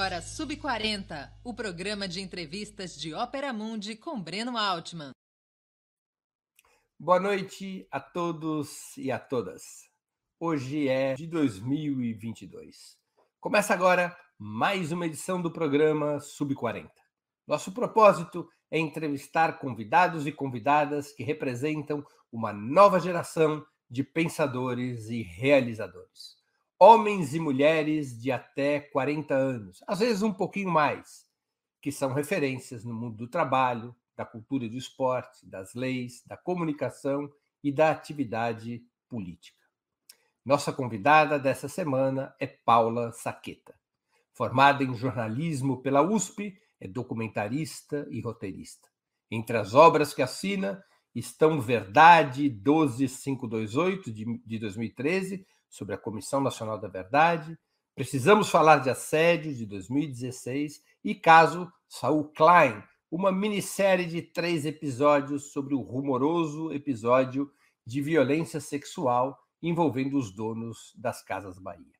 agora Sub40, o programa de entrevistas de Ópera Mundi com Breno Altman. Boa noite a todos e a todas. Hoje é de 2022. Começa agora mais uma edição do programa Sub40. Nosso propósito é entrevistar convidados e convidadas que representam uma nova geração de pensadores e realizadores homens e mulheres de até 40 anos, às vezes um pouquinho mais, que são referências no mundo do trabalho, da cultura e do esporte, das leis, da comunicação e da atividade política. Nossa convidada dessa semana é Paula Saqueta. Formada em jornalismo pela USP, é documentarista e roteirista. Entre as obras que assina estão Verdade 12528, de 2013, sobre a Comissão Nacional da Verdade, Precisamos Falar de Assédio, de 2016, e Caso Saul Klein, uma minissérie de três episódios sobre o rumoroso episódio de violência sexual envolvendo os donos das Casas Bahia.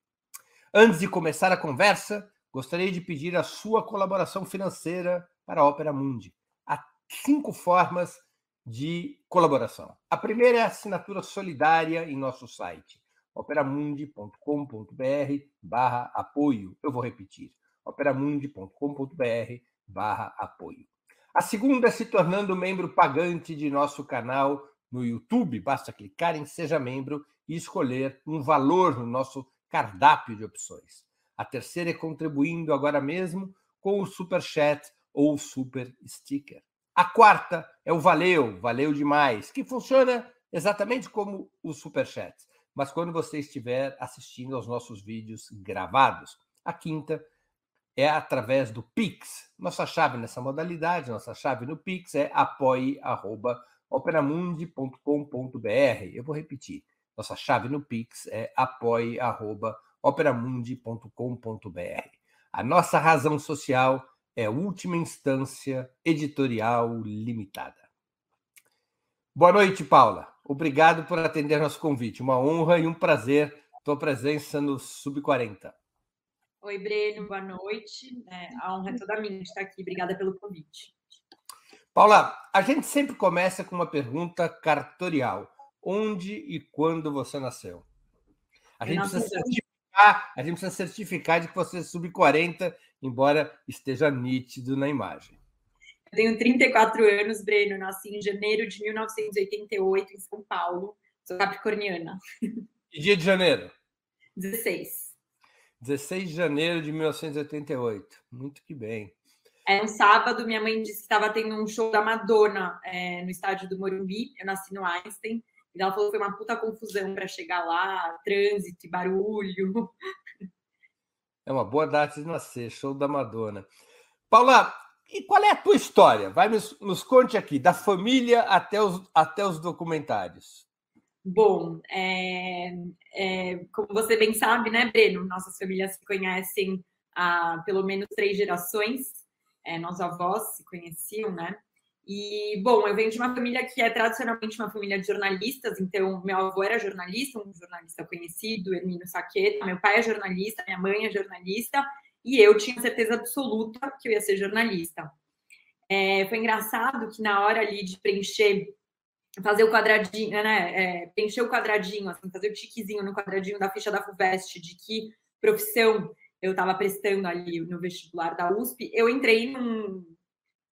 Antes de começar a conversa, gostaria de pedir a sua colaboração financeira para a Ópera Mundi. Há cinco formas de colaboração. A primeira é a assinatura solidária em nosso site operamundi.com.br barra apoio. Eu vou repetir, operamundi.com.br barra apoio. A segunda é se tornando membro pagante de nosso canal no YouTube. Basta clicar em Seja Membro e escolher um valor no nosso cardápio de opções. A terceira é contribuindo agora mesmo com o Super Chat ou Super Sticker. A quarta é o Valeu, valeu demais, que funciona exatamente como o Super Chat mas quando você estiver assistindo aos nossos vídeos gravados. A quinta é através do Pix. Nossa chave nessa modalidade, nossa chave no Pix é apoie.operamundi.com.br. Eu vou repetir. Nossa chave no Pix é apoie.operamundi.com.br. A nossa razão social é última instância editorial limitada. Boa noite, Paula. Obrigado por atender nosso convite. Uma honra e um prazer tua presença no Sub-40. Oi, Breno, boa noite. É, a honra é toda minha de estar aqui. Obrigada pelo convite. Paula, a gente sempre começa com uma pergunta cartorial. Onde e quando você nasceu? A gente, precisa certificar, a gente precisa certificar de que você é sub-40, embora esteja nítido na imagem. Eu tenho 34 anos, Breno, nasci em janeiro de 1988 em São Paulo. Sou capricorniana. Que dia de janeiro? 16. 16 de janeiro de 1988. Muito que bem. É um sábado, minha mãe disse que estava tendo um show da Madonna é, no estádio do Morumbi. Eu nasci no Einstein. E ela falou que foi uma puta confusão para chegar lá, trânsito e barulho. É uma boa data de nascer, show da Madonna. Paula, e qual é a tua história? Vai nos, nos conte aqui, da família até os, até os documentários. Bom, é, é, como você bem sabe, né, Breno? Nossas famílias se conhecem há pelo menos três gerações. É, nossos avós se conheciam, né? E, bom, eu venho de uma família que é tradicionalmente uma família de jornalistas, então meu avô era jornalista, um jornalista conhecido, Hermínio Saqueta, meu pai é jornalista, minha mãe é jornalista, e eu tinha certeza absoluta que eu ia ser jornalista. É, foi engraçado que na hora ali de preencher, fazer o quadradinho, né? É, preencher o quadradinho, assim, fazer o tiquezinho no quadradinho da ficha da FUVEST de que profissão eu estava prestando ali no vestibular da USP, eu entrei num,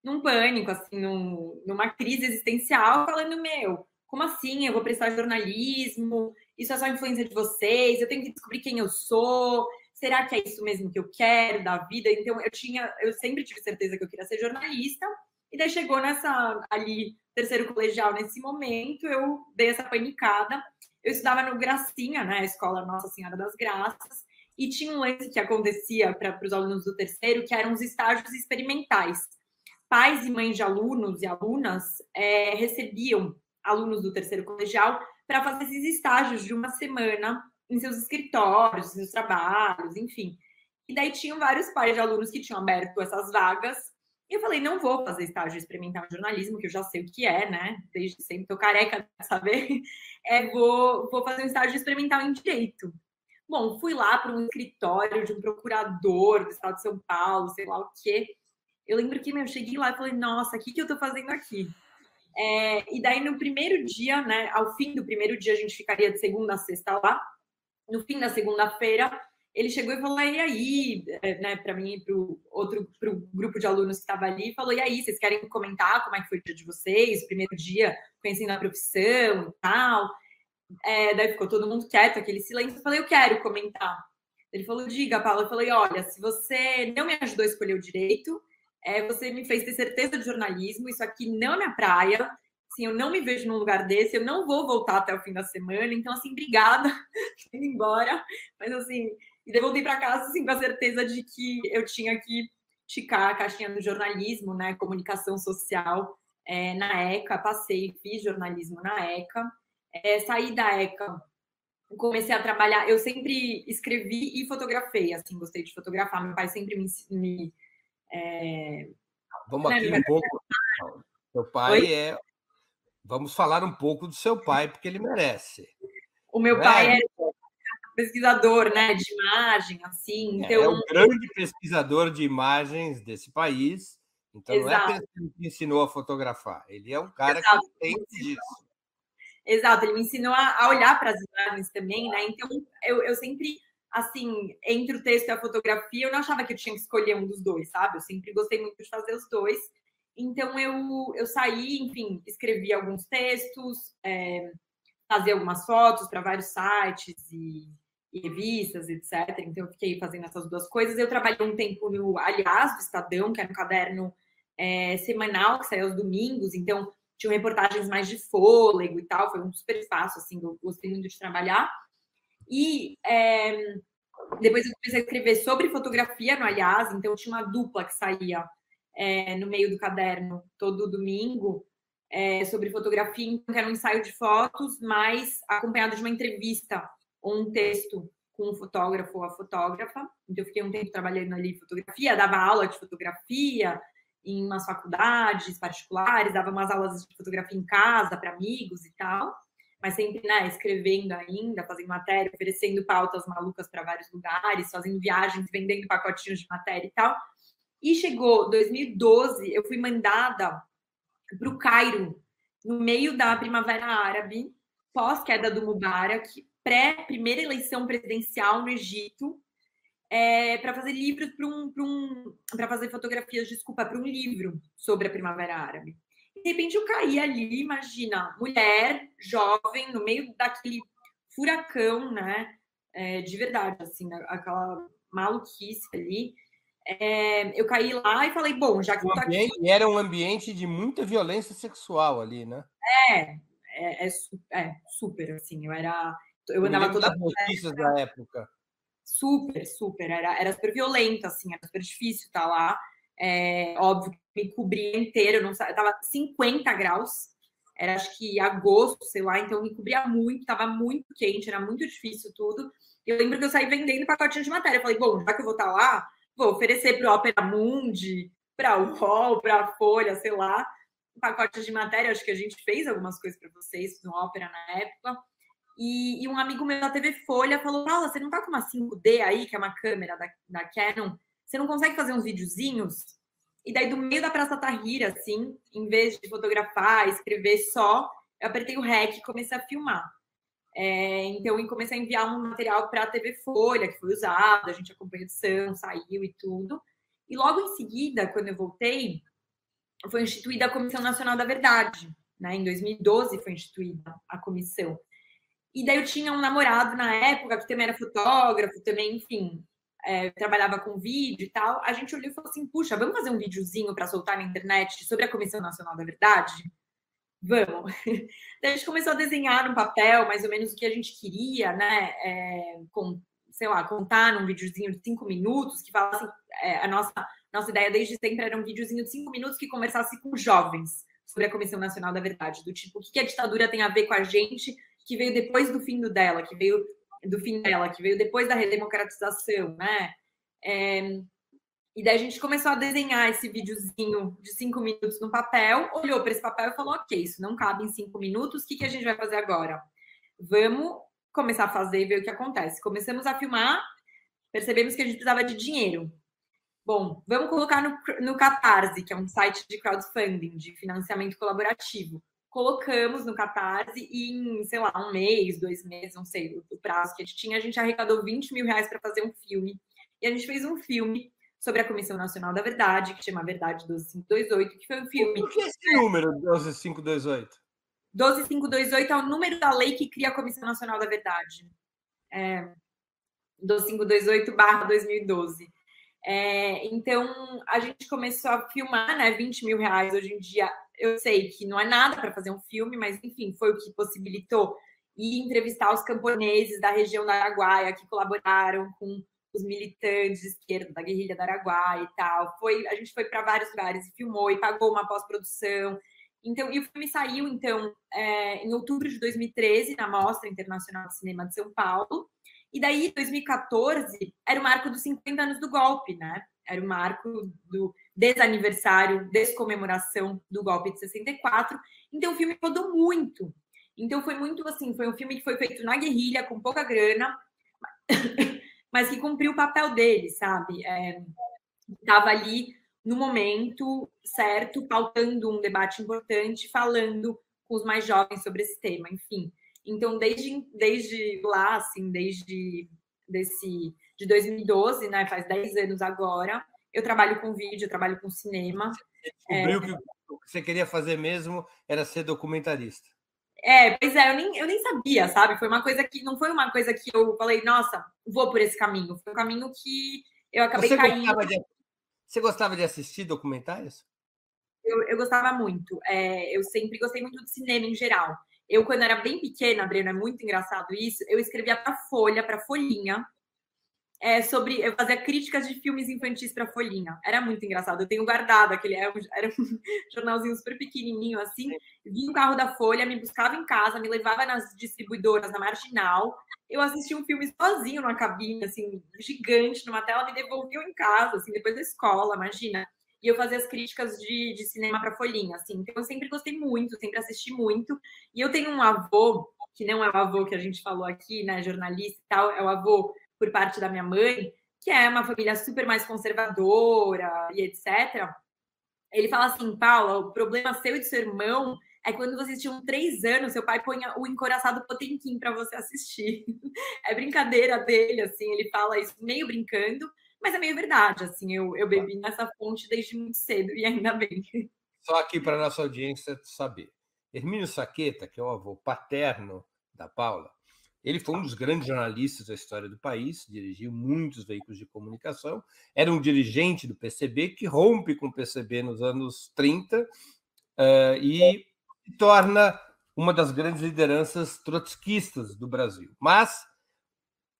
num pânico, assim, num, numa crise existencial, falando, meu, como assim? Eu vou prestar jornalismo? Isso é só influência de vocês? Eu tenho que descobrir quem eu sou? Será que é isso mesmo que eu quero da vida? Então eu tinha, eu sempre tive certeza que eu queria ser jornalista. E daí chegou nessa ali terceiro colegial nesse momento, eu dei essa panicada. Eu estudava no Gracinha, né, a escola Nossa Senhora das Graças, e tinha um lance que acontecia para os alunos do terceiro, que eram os estágios experimentais. Pais e mães de alunos e alunas é, recebiam alunos do terceiro colegial para fazer esses estágios de uma semana em seus escritórios, em seus trabalhos, enfim. E daí tinham vários pais de alunos que tinham aberto essas vagas. E eu falei, não vou fazer estágio experimental em jornalismo, que eu já sei o que é, né? Desde sempre tô careca de saber. É, vou, vou fazer um estágio experimental em direito. Bom, fui lá para um escritório de um procurador do estado de São Paulo, sei lá o quê. Eu lembro que eu cheguei lá e falei, nossa, o que, que eu estou fazendo aqui? É, e daí, no primeiro dia, né, ao fim do primeiro dia, a gente ficaria de segunda a sexta lá. No fim da segunda-feira, ele chegou e falou: e aí, é, né, para mim e para o outro pro grupo de alunos que estava ali, falou: e aí, vocês querem comentar como é que foi o dia de vocês, primeiro dia conhecendo a profissão e tal? É, daí ficou todo mundo quieto, aquele silêncio. Eu falei: eu quero comentar. Ele falou: diga, Paula. Eu falei: olha, se você não me ajudou a escolher o direito, é, você me fez ter certeza de jornalismo, isso aqui não é minha praia. Assim, eu não me vejo num lugar desse, eu não vou voltar até o fim da semana, então, assim, obrigada, indo embora. Mas, assim, e daí voltei para casa assim, com a certeza de que eu tinha que ticar a caixinha do jornalismo, né? Comunicação social é, na ECA. Passei, fiz jornalismo na ECA. É, saí da ECA, comecei a trabalhar. Eu sempre escrevi e fotografei, assim, gostei de fotografar. Meu pai sempre me. me é... Vamos né, aqui um pouco. Seu pai Oi? é. Vamos falar um pouco do seu pai, porque ele merece. O meu pai é, é pesquisador né, de imagem, assim. Então... É, é o grande pesquisador de imagens desse país. Então, Exato. não é ele que ensinou a fotografar, ele é um cara Exato. que entende disso. Exato, ele me ensinou a, a olhar para as imagens também, né? Então, eu, eu sempre, assim, entre o texto e a fotografia, eu não achava que eu tinha que escolher um dos dois, sabe? Eu sempre gostei muito de fazer os dois. Então, eu, eu saí, enfim, escrevi alguns textos, é, fazia algumas fotos para vários sites e e revistas, etc. Então, eu fiquei fazendo essas duas coisas. Eu trabalhei um tempo no Aliás, do Estadão, que era um caderno é, semanal que saía aos domingos. Então, tinham reportagens mais de fôlego e tal. Foi um super espaço, assim, eu gostei muito de trabalhar. E é, depois eu comecei a escrever sobre fotografia no Aliás. Então, tinha uma dupla que saía é, no meio do caderno todo domingo. É, sobre fotografia, então, que era um ensaio de fotos, mas acompanhado de uma entrevista um texto com um fotógrafo ou a fotógrafa. Então, eu fiquei um tempo trabalhando ali em fotografia, dava aula de fotografia em umas faculdades particulares, dava umas aulas de fotografia em casa para amigos e tal, mas sempre, né, escrevendo ainda, fazendo matéria, oferecendo pautas malucas para vários lugares, fazendo viagens, vendendo pacotinhos de matéria e tal. E chegou 2012, eu fui mandada para o Cairo, no meio da Primavera Árabe, pós-queda do Mubarak, pré-primeira eleição presidencial no Egito é, para fazer livros para um, um para fazer fotografias, desculpa, para um livro sobre a Primavera Árabe. E, de repente eu caí ali, imagina, mulher, jovem, no meio daquele furacão, né? É, de verdade, assim, aquela maluquice ali. É, eu caí lá e falei, bom, já que o ambiente, aqui... Era um ambiente de muita violência sexual ali, né? É, é, é, é super, assim, eu era eu andava toda. notícias da época. Super, super. Era, era super violento, assim, era super difícil estar lá. É, óbvio que me cobria inteiro, eu não tava 50 graus, era acho que agosto, sei lá, então me cobria muito, tava muito quente, era muito difícil tudo. Eu lembro que eu saí vendendo pacotinho de matéria. Eu falei, bom, já que eu vou estar lá, vou oferecer para o Opera Mundi, para o UOL, para a Folha, sei lá, um pacote de matéria. Acho que a gente fez algumas coisas para vocês no Opera na época. E, e, um amigo meu da TV Folha falou: Paula, você não tá com uma 5D aí, que é uma câmera da, da Canon? Você não consegue fazer uns videozinhos? E daí, do meio da Praça Tahrir, assim, em vez de fotografar, escrever só, eu apertei o REC e comecei a filmar. É, então, eu comecei a enviar um material para a TV Folha, que foi usado, a gente acompanhou edição, saiu e tudo. E logo em seguida, quando eu voltei, foi instituída a Comissão Nacional da Verdade. Né? Em 2012 foi instituída a comissão. E daí eu tinha um namorado na época que também era fotógrafo, também, enfim, é, trabalhava com vídeo e tal. A gente olhou e falou assim: puxa, vamos fazer um videozinho para soltar na internet sobre a Comissão Nacional da Verdade? Vamos. Daí a gente começou a desenhar no papel mais ou menos o que a gente queria, né? É, com, sei lá, contar num videozinho de cinco minutos que falasse. É, a nossa, nossa ideia desde sempre era um videozinho de cinco minutos que conversasse com jovens sobre a Comissão Nacional da Verdade, do tipo, o que a ditadura tem a ver com a gente que veio depois do fim do dela, que veio do fim dela, que veio depois da redemocratização, né? É, e daí a gente começou a desenhar esse videozinho de cinco minutos no papel, olhou para esse papel e falou: ok, isso não cabe em cinco minutos, o que, que a gente vai fazer agora? Vamos começar a fazer e ver o que acontece. Começamos a filmar, percebemos que a gente precisava de dinheiro. Bom, vamos colocar no, no Catarse, que é um site de crowdfunding, de financiamento colaborativo. Colocamos no Catarse e em, sei lá, um mês, dois meses, não sei, o prazo que a gente tinha, a gente arrecadou 20 mil reais para fazer um filme. E a gente fez um filme sobre a Comissão Nacional da Verdade, que chama Verdade 12528, que foi um filme. Por que esse número, 12528? 12528 é o número da lei que cria a Comissão Nacional da Verdade. É, 12528-2012. É, então, a gente começou a filmar, né? 20 mil reais hoje em dia. Eu sei que não é nada para fazer um filme, mas enfim, foi o que possibilitou ir entrevistar os camponeses da região da Araguaia que colaboraram com os militantes de esquerda da guerrilha da Araguaia e tal. Foi, a gente foi para vários lugares e filmou e pagou uma pós-produção. Então, e o filme saiu então é, em outubro de 2013 na Mostra Internacional de Cinema de São Paulo. E daí, 2014 era o marco dos 50 anos do golpe, né? Era o marco do desaniversário, descomemoração do golpe de 64. Então, o filme rodou muito. Então, foi muito assim: foi um filme que foi feito na guerrilha, com pouca grana, mas que cumpriu o papel dele, sabe? Estava é, ali no momento certo, pautando um debate importante, falando com os mais jovens sobre esse tema, enfim. Então, desde, desde lá, assim, desde desse, de 2012, né, faz 10 anos agora, eu trabalho com vídeo, eu trabalho com cinema. Você descobriu é... que o que você queria fazer mesmo era ser documentarista. É, pois é, eu nem, eu nem sabia, sabe? Foi uma coisa que não foi uma coisa que eu falei, nossa, vou por esse caminho. Foi um caminho que eu acabei você caindo. Gostava de, você gostava de assistir documentários? Eu, eu gostava muito. É, eu sempre gostei muito de cinema em geral. Eu, quando era bem pequena, Breno, é muito engraçado isso, eu escrevia para Folha, para Folhinha, é, sobre. Eu fazia críticas de filmes infantis para Folhinha. Era muito engraçado. Eu tenho guardado aquele. Era um, era um jornalzinho super pequenininho assim. Vinha o carro da Folha, me buscava em casa, me levava nas distribuidoras, na Marginal. Eu assistia um filme sozinho numa cabine, assim, gigante, numa tela, me devolviam em casa, assim, depois da escola, imagina. E eu fazia as críticas de, de cinema para Folhinha, assim. Então eu sempre gostei muito, sempre assisti muito. E eu tenho um avô, que não é o avô que a gente falou aqui, né, jornalista e tal, é o avô por parte da minha mãe, que é uma família super mais conservadora e etc. Ele fala assim, Paula, o problema seu e do seu irmão é quando vocês tinham três anos, seu pai põe o encoraçado Potemkin para você assistir. é brincadeira dele, assim, ele fala isso meio brincando, mas é meio verdade, assim, eu, eu bebi nessa fonte desde muito cedo e ainda bem. Só aqui para nossa audiência saber. Hermínio Saqueta, que é o avô paterno da Paula, ele foi um dos grandes jornalistas da história do país, dirigiu muitos veículos de comunicação, era um dirigente do PCB que rompe com o PCB nos anos 30 uh, eh, e se torna uma das grandes lideranças trotskistas do Brasil. Mas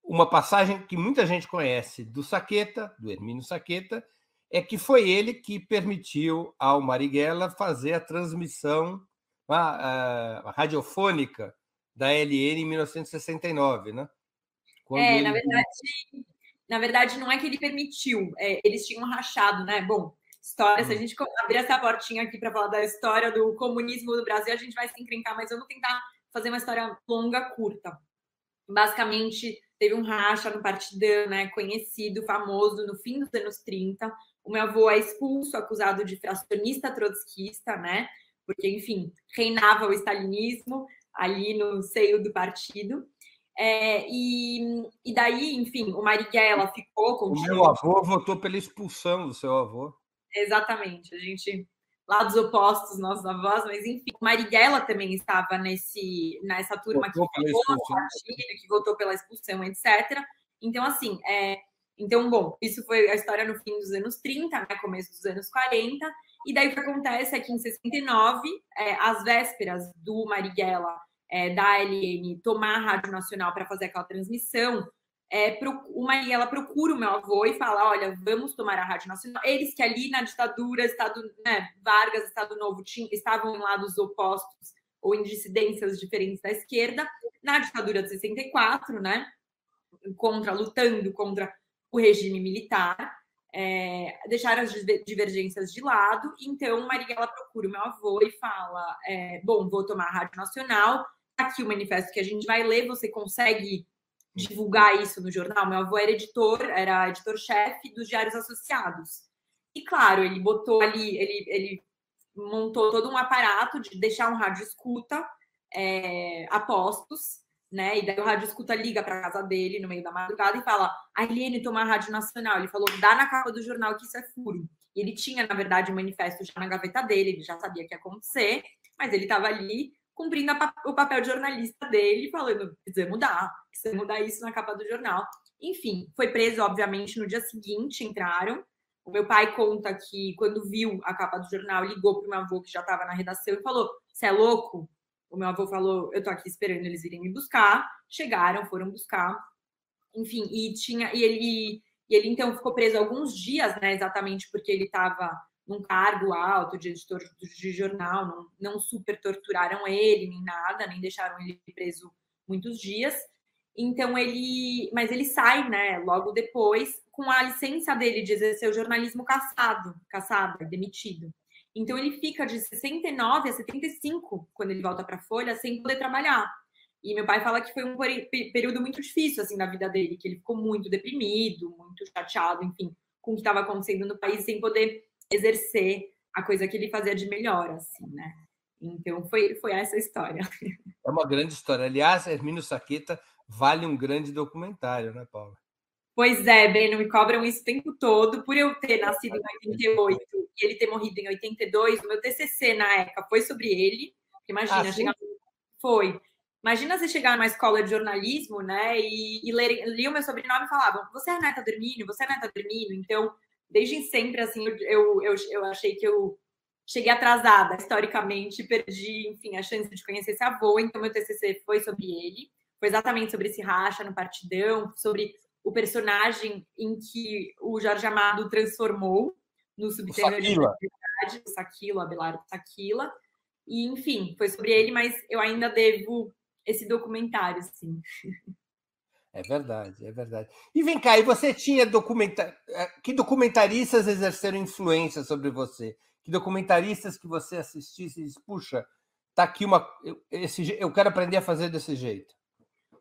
uma passagem que muita gente conhece do Saqueta, do Hermínio Saqueta, é que foi ele que permitiu ao Marighella fazer a transmissão a, a, a radiofônica da LN em 1969, né? Quando é, ele... na verdade, na verdade, não é que ele permitiu, é, eles tinham rachado, né? Bom, história, se a uhum. gente abrir essa portinha aqui para falar da história do comunismo do Brasil, a gente vai se encrencar, mas eu vou tentar fazer uma história longa, curta. Basicamente, teve um racha no partidão, né, conhecido, famoso, no fim dos anos 30. O meu avô é expulso, acusado de fracionista trotskista, né? Porque, enfim, reinava o stalinismo ali no seio do partido. É, e, e daí, enfim, o Marighella ficou com o meu avô votou pela expulsão do seu avô. Exatamente, a gente lados opostos, nossos avós, mas enfim, o Marighella também estava nesse, nessa turma votou que votou no partido, que votou pela expulsão, etc. Então, assim, é, então, bom, isso foi a história no fim dos anos 30, né, começo dos anos 40, e daí o que acontece é que em 69, é, às vésperas do Marighella é, da ALN tomar a Rádio Nacional para fazer aquela transmissão, é, o Marighella procura o meu avô e fala: olha, vamos tomar a Rádio Nacional. Eles que ali na ditadura, Estado, né, Vargas, Estado Novo, tinham, estavam em lados opostos ou em dissidências diferentes da esquerda, na ditadura de 64, né? Contra, lutando contra o regime militar é, deixar as divergências de lado. Então, Marighella procura o meu avô e fala: é, Bom, vou tomar a Rádio Nacional, aqui o manifesto que a gente vai ler, você consegue divulgar isso no jornal? Meu avô era editor, era editor-chefe dos Diários Associados. E claro, ele botou ali, ele, ele montou todo um aparato de deixar um rádio escuta é, a postos, né? E daí o rádio escuta liga para casa dele no meio da madrugada e fala: a Eliane toma a Rádio Nacional. Ele falou: dá na capa do jornal que isso é furo. E ele tinha, na verdade, o manifesto já na gaveta dele, ele já sabia que ia acontecer, mas ele estava ali cumprindo o papel de jornalista dele, falando: precisa mudar, precisa mudar isso na capa do jornal. Enfim, foi preso, obviamente, no dia seguinte, entraram. O meu pai conta que, quando viu a capa do jornal, ligou para o meu avô, que já estava na redação, e falou: Você é louco? O meu avô falou: Eu tô aqui esperando eles virem me buscar. Chegaram, foram buscar. Enfim, e tinha. E ele, e ele então ficou preso alguns dias, né? Exatamente porque ele estava num cargo alto de editor de jornal, não, não super torturaram ele, nem nada, nem deixaram ele preso muitos dias. Então ele, mas ele sai, né, logo depois, com a licença dele de exercer o jornalismo caçado, caçado, demitido. Então ele fica de 69 a 75 quando ele volta para a Folha sem poder trabalhar. E meu pai fala que foi um período muito difícil assim na vida dele, que ele ficou muito deprimido, muito chateado, enfim, com o que estava acontecendo no país sem poder exercer a coisa que ele fazia de melhor, assim, né? Então foi foi essa história. É uma grande história. Aliás, Hermínio Saqueta vale um grande documentário, né, Paula? Pois é, Breno, me cobram isso o tempo todo. Por eu ter nascido em 88 e ele ter morrido em 82, o meu TCC na ECA foi sobre ele. Imagina, ah, chegar... foi. Imagina você chegar numa escola de jornalismo, né, e, e ler, lia o meu sobrenome e falavam, você é neta do Hermínio, você é neta do Hermínio. Então, desde sempre, assim, eu, eu, eu achei que eu cheguei atrasada, historicamente, perdi, enfim, a chance de conhecer esse avô. Então, meu TCC foi sobre ele. Foi exatamente sobre esse racha no partidão, sobre o personagem em que o Jorge Amado transformou no subterrâneo o Saquila, Abelardo Saquila. E, enfim, foi sobre ele, mas eu ainda devo esse documentário, sim. É verdade, é verdade. E vem cá, e você tinha documentar... Eh, que documentaristas exerceram influência sobre você? Que documentaristas que você assistisse e disse, puxa, tá aqui uma. Esse... Eu quero aprender a fazer desse jeito.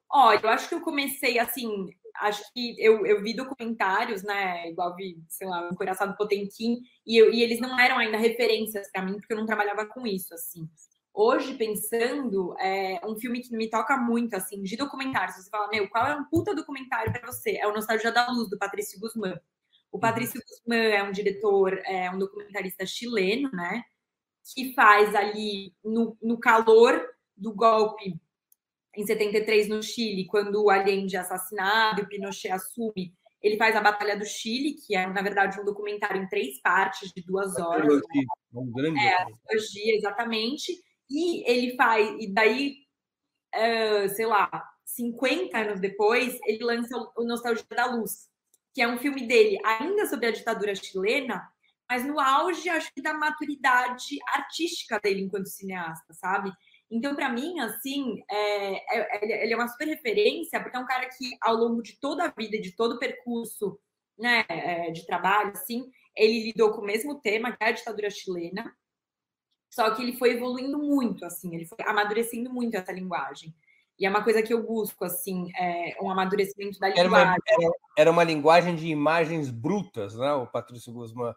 Olha, eu acho que eu comecei assim, acho que eu, eu vi documentários, né? Igual vi, sei lá, o Coração Potemkin, e, eu, e eles não eram ainda referências para mim, porque eu não trabalhava com isso, assim. Hoje, pensando, é um filme que me toca muito, assim, de documentários. Você fala, meu, qual é um puta documentário para você? É o Nostalgia da Luz, do Patrício Guzmán. O uhum. Patrício Guzmán é um diretor, é um documentarista chileno, né? Que faz ali, no, no calor do golpe em 73 no Chile, quando o Allende é assassinado e o Pinochet assume, ele faz a Batalha do Chile, que é, na verdade, um documentário em três partes de duas horas. Trilogia, um grande é, a trilogia, exatamente. E ele faz, e daí, uh, sei lá, 50 anos depois, ele lança o Nostalgia da Luz, que é um filme dele ainda sobre a ditadura chilena, mas no auge, acho que, da maturidade artística dele enquanto cineasta, sabe? Então, para mim, assim, é, é, ele é uma super referência, porque é um cara que, ao longo de toda a vida, de todo o percurso né, é, de trabalho, assim, ele lidou com o mesmo tema, que é a ditadura chilena, só que ele foi evoluindo muito, assim, ele foi amadurecendo muito essa linguagem. E é uma coisa que eu busco, assim, é um amadurecimento da linguagem. Era uma, era, era uma linguagem de imagens brutas, né, o Patrício Guzmán?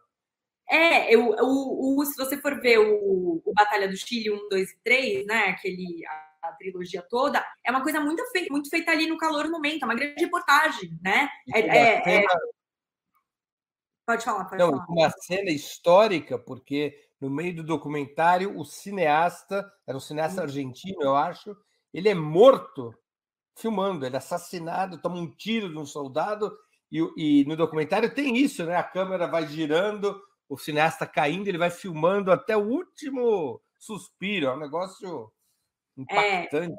É, eu, o, o, se você for ver o, o Batalha do Chile 1, 2 e 3, né? Aquele, a, a trilogia toda, é uma coisa muito, fei, muito feita ali no calor do momento, é uma grande reportagem, né? É, é, cena... é... Pode falar, pode Não, falar. Uma cena histórica, porque no meio do documentário, o cineasta, era um cineasta argentino, eu acho, ele é morto filmando, ele é assassinado, toma um tiro de um soldado, e, e no documentário tem isso, né? A câmera vai girando o cineasta caindo, ele vai filmando até o último suspiro. É um negócio impactante.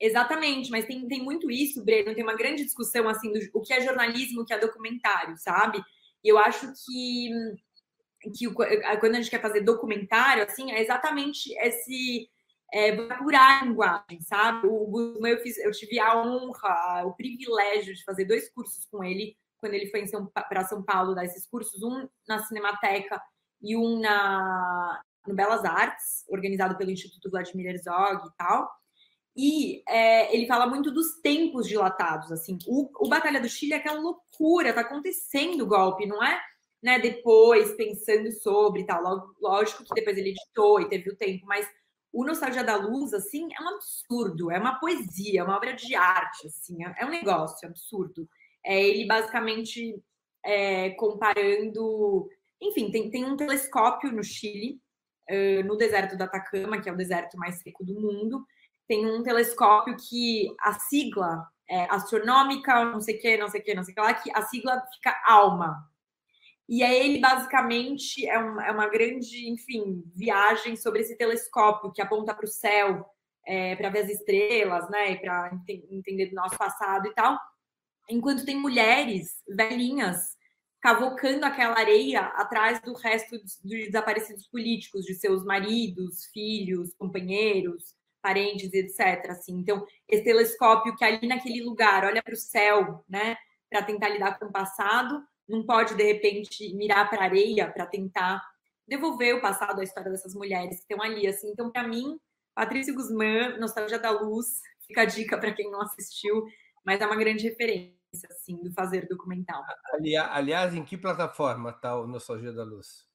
É, exatamente, mas tem, tem muito isso, Breno. Tem uma grande discussão assim do o que é jornalismo, o que é documentário, sabe? E eu acho que que quando a gente quer fazer documentário, assim, é exatamente esse é, apurar a linguagem, sabe? O eu, fiz, eu tive a honra, o privilégio de fazer dois cursos com ele quando ele foi para São Paulo dar esses cursos, um na Cinemateca e um na, no Belas Artes, organizado pelo Instituto Vladimir Herzog e tal. E é, ele fala muito dos tempos dilatados, assim. O, o Batalha do Chile é aquela loucura, tá acontecendo o golpe, não é? Né, depois, pensando sobre e tal. Lógico que depois ele editou e teve o tempo, mas o Nostalgia da Luz, assim, é um absurdo, é uma poesia, é uma obra de arte, assim, é, é um negócio absurdo. É ele basicamente é, comparando. Enfim, tem, tem um telescópio no Chile, uh, no deserto do Atacama, que é o deserto mais seco do mundo. Tem um telescópio que a sigla é astronômica, não sei o que, não sei o que, não sei o que lá, que a sigla fica ALMA, e aí ele basicamente é, um, é uma grande, enfim, viagem sobre esse telescópio que aponta para o céu, é, para ver as estrelas, né? Para ent entender do nosso passado e tal. Enquanto tem mulheres velhinhas cavocando aquela areia atrás do resto dos desaparecidos políticos, de seus maridos, filhos, companheiros, parentes, etc. Assim. Então, esse telescópio que ali naquele lugar olha para o céu, né? Para tentar lidar com o passado, não pode, de repente, mirar para a areia para tentar devolver o passado, a história dessas mulheres que estão ali. Assim. Então, para mim, Patrícia Guzmán, Nostalgia da Luz, fica a dica para quem não assistiu, mas é uma grande referência assim, do fazer documental. Aliás, em que plataforma está o Nostalgia da Luz?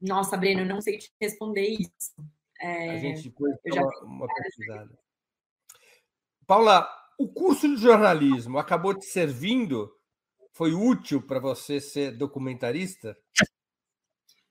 Nossa, Breno, não sei te responder isso. É... A gente depois dá já... uma, uma pesquisada. Paula, o curso de jornalismo acabou te servindo foi útil para você ser documentarista?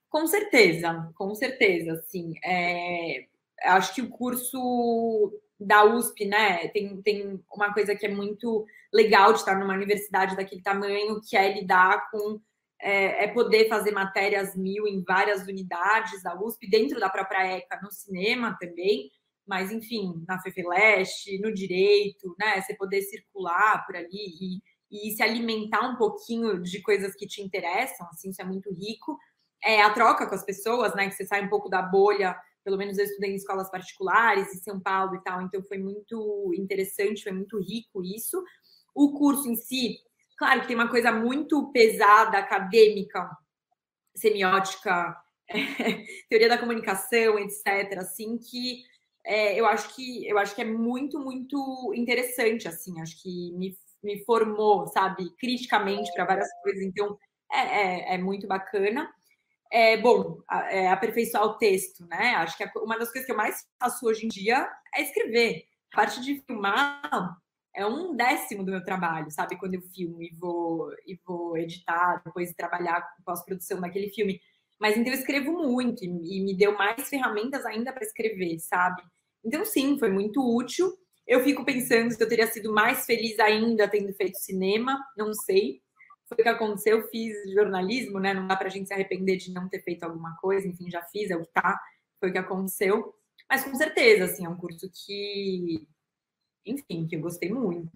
Com certeza, com certeza, sim. É, acho que o curso da USP, né, tem, tem uma coisa que é muito legal de estar numa universidade daquele tamanho, que é lidar com é, é, poder fazer matérias mil em várias unidades da USP, dentro da própria ECA, no cinema também, mas enfim, na FEFELESH, no direito, né? Você poder circular por ali e e se alimentar um pouquinho de coisas que te interessam, assim, isso é muito rico. É, a troca com as pessoas, né? Que você sai um pouco da bolha, pelo menos eu estudei em escolas particulares em São Paulo e tal, então foi muito interessante, foi muito rico isso. O curso em si, claro que tem uma coisa muito pesada, acadêmica, semiótica, é, teoria da comunicação, etc., assim, que é, eu acho que eu acho que é muito, muito interessante, assim, acho que me me formou, sabe, criticamente para várias coisas, então é, é, é muito bacana. É, bom, é, aperfeiçoar o texto, né? Acho que uma das coisas que eu mais faço hoje em dia é escrever. A parte de filmar é um décimo do meu trabalho, sabe? Quando eu filmo e vou, e vou editar, depois trabalhar com pós-produção daquele filme. Mas então eu escrevo muito e, e me deu mais ferramentas ainda para escrever, sabe? Então, sim, foi muito útil. Eu fico pensando se eu teria sido mais feliz ainda tendo feito cinema, não sei. Foi o que aconteceu, eu fiz jornalismo, né? Não dá pra gente se arrepender de não ter feito alguma coisa, enfim, já fiz, é o tá, foi o que aconteceu. Mas com certeza, assim, é um curso que, enfim, que eu gostei muito.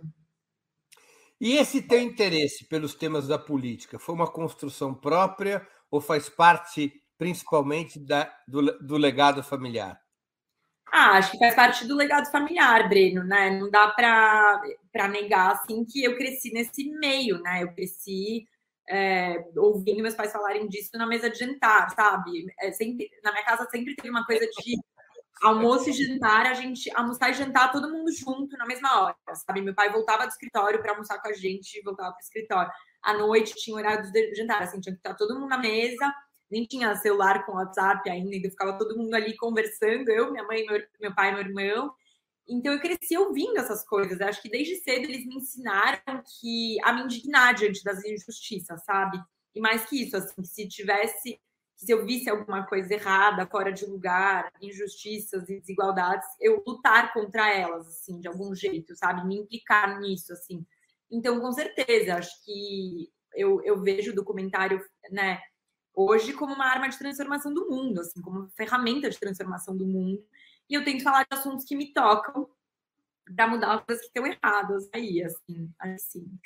E esse teu interesse pelos temas da política foi uma construção própria ou faz parte principalmente da, do, do legado familiar? Ah, acho que faz parte do legado familiar, Breno, né? Não dá para negar assim que eu cresci nesse meio, né? Eu cresci é, ouvindo meus pais falarem disso na mesa de jantar, sabe? É, sempre, na minha casa sempre teve uma coisa de almoço e jantar, a gente almoçar e jantar todo mundo junto na mesma hora, sabe? Meu pai voltava do escritório para almoçar com a gente, voltava para o escritório. À noite tinha horário de jantar, assim, tinha que estar todo mundo na mesa nem tinha celular com WhatsApp ainda, então ficava todo mundo ali conversando, eu, minha mãe, meu, meu pai, meu irmão. Então eu cresci ouvindo essas coisas. Eu acho que desde cedo eles me ensinaram que a me indignar diante das injustiças, sabe? E mais que isso, assim, se tivesse, se eu visse alguma coisa errada, fora de lugar, injustiças e desigualdades, eu lutar contra elas, assim, de algum jeito, sabe? Me implicar nisso, assim. Então, com certeza, acho que eu, eu vejo o documentário, né? Hoje como uma arma de transformação do mundo, assim, como ferramenta de transformação do mundo. E eu tento falar de assuntos que me tocam para mudar as coisas que estão erradas aí, assim, assim.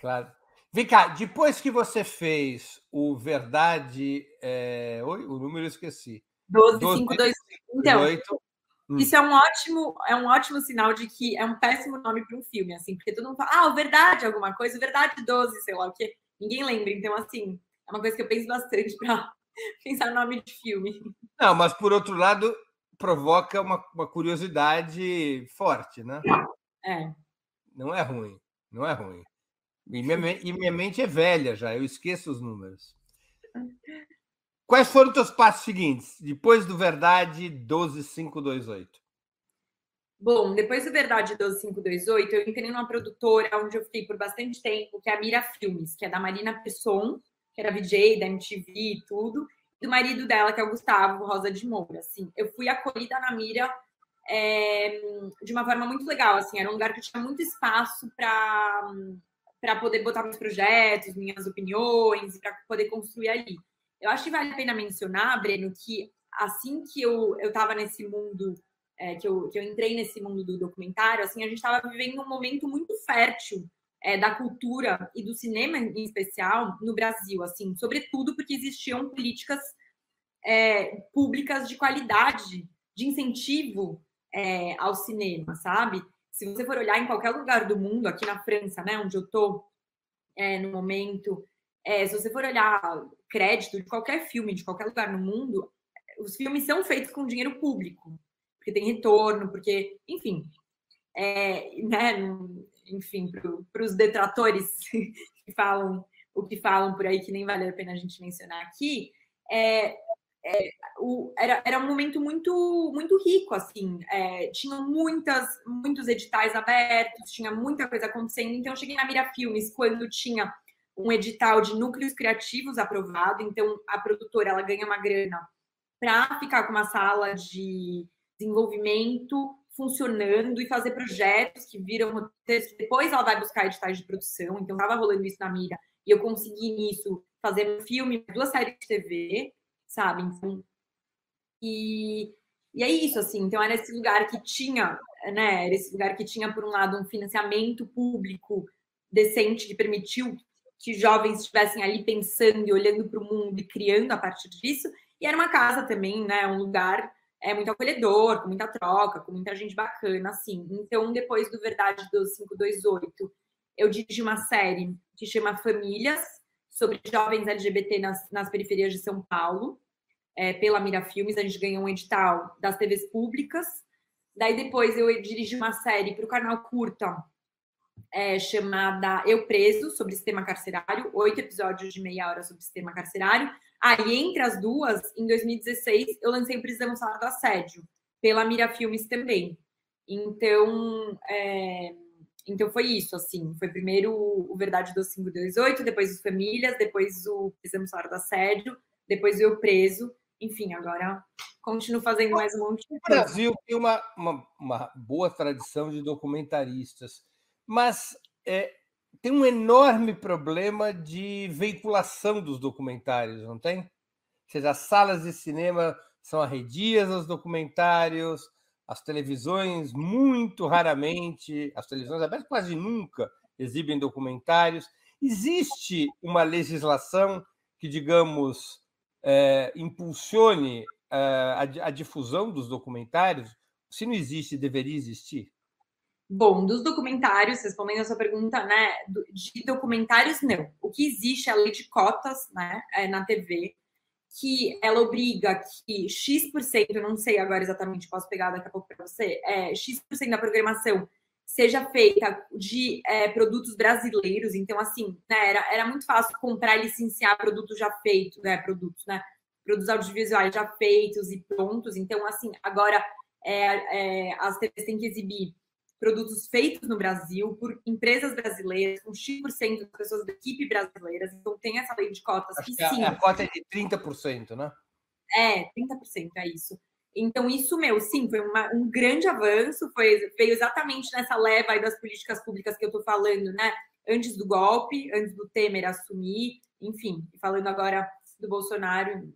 Claro. Vem cá, depois que você fez o Verdade. É... Oi, o número eu esqueci. 12, 12 5, 2, então, 8. Hum. Isso é um ótimo, é um ótimo sinal de que é um péssimo nome para um filme, assim, porque todo mundo fala, ah, o verdade alguma coisa, verdade 12, sei lá o quê. Ninguém lembra. Então, assim, é uma coisa que eu penso bastante para pensar no nome de filme. Não, mas por outro lado, provoca uma, uma curiosidade forte, né? É. Não é ruim, não é ruim. E minha, e minha mente é velha já, eu esqueço os números. Quais foram os teus passos seguintes? Depois do Verdade 12528. Bom, depois do Verdade 12528, eu entrei numa produtora onde eu fiquei por bastante tempo, que é a Mira Filmes, que é da Marina Pesson, que era VJ da MTV e tudo, e do marido dela, que é o Gustavo Rosa de Moura. Assim, eu fui acolhida na Mira é, de uma forma muito legal. Assim, era um lugar que tinha muito espaço para para poder botar meus projetos, minhas opiniões, para poder construir ali. Eu acho que vale a pena mencionar, Breno, que assim que eu estava nesse mundo, é, que, eu, que eu entrei nesse mundo do documentário, assim, a gente estava vivendo um momento muito fértil é, da cultura e do cinema em especial no Brasil, assim, sobretudo porque existiam políticas é, públicas de qualidade, de incentivo é, ao cinema, sabe? Se você for olhar em qualquer lugar do mundo, aqui na França, né, onde eu estou é, no momento, é, se você for olhar crédito de qualquer filme, de qualquer lugar no mundo, os filmes são feitos com dinheiro público, porque tem retorno, porque, enfim, é, né, enfim, para os detratores que falam o que falam por aí, que nem vale a pena a gente mencionar aqui, é, é, o, era, era um momento muito muito rico, assim. É, muitas, muitos editais abertos, tinha muita coisa acontecendo. Então, eu cheguei na Mira Filmes quando tinha um edital de núcleos criativos aprovado. Então, a produtora ela ganha uma grana para ficar com uma sala de desenvolvimento funcionando e fazer projetos que viram roteiros. Depois ela vai buscar editais de produção. Então, estava rolando isso na Mira. E eu consegui nisso fazer um filme, duas séries de TV sabe? Então, e, e é isso, assim. Então, era esse lugar que tinha, né? Era esse lugar que tinha, por um lado, um financiamento público decente que permitiu que jovens estivessem ali pensando e olhando para o mundo e criando a partir disso. E era uma casa também, né? Um lugar é muito acolhedor, com muita troca, com muita gente bacana, assim. Então, depois do Verdade dos 528, eu dirigi uma série que chama Famílias, sobre jovens LGBT nas, nas periferias de São Paulo é, pela Mira Filmes, a gente ganhou um edital das TVs públicas. Daí depois eu dirigi uma série para o canal Curta, é, chamada Eu Preso, sobre sistema carcerário, oito episódios de meia hora sobre sistema carcerário. Aí, entre as duas, em 2016, eu lancei o Prisão Sala do Assédio, pela Mira Filmes também. Então, é, então foi isso, assim. Foi primeiro o Verdade do 528, depois os Famílias, depois o Prisão Sala do Assédio, depois o Eu Preso, enfim, agora continuo fazendo mais um monte de. O Brasil tem uma, uma, uma boa tradição de documentaristas, mas é, tem um enorme problema de veiculação dos documentários, não tem? Ou seja, as salas de cinema são arredias aos documentários, as televisões muito raramente, as televisões abertas quase nunca exibem documentários. Existe uma legislação que, digamos, é, impulsione é, a, a difusão dos documentários? Se não existe, deveria existir? Bom, dos documentários, respondendo a sua pergunta, né? De documentários, não. O que existe é a lei de cotas, né? É, na TV, que ela obriga que X%, eu não sei agora exatamente, posso pegar daqui a pouco para você, é, X% da programação seja feita de é, produtos brasileiros. Então, assim, né, era, era muito fácil comprar e licenciar produtos já feitos, né? Produtos, né? Produtos audiovisuais já feitos e prontos. Então, assim, agora é, é, as TVs têm que exibir produtos feitos no Brasil por empresas brasileiras, com X% das pessoas da equipe brasileiras. Então, tem essa lei de cotas Acho que, que sim. A, a cota é de 30%, né? É, 30% é isso. Então, isso, meu, sim, foi uma, um grande avanço, foi, veio exatamente nessa leva aí das políticas públicas que eu estou falando, né? Antes do golpe, antes do Temer assumir, enfim, falando agora do Bolsonaro,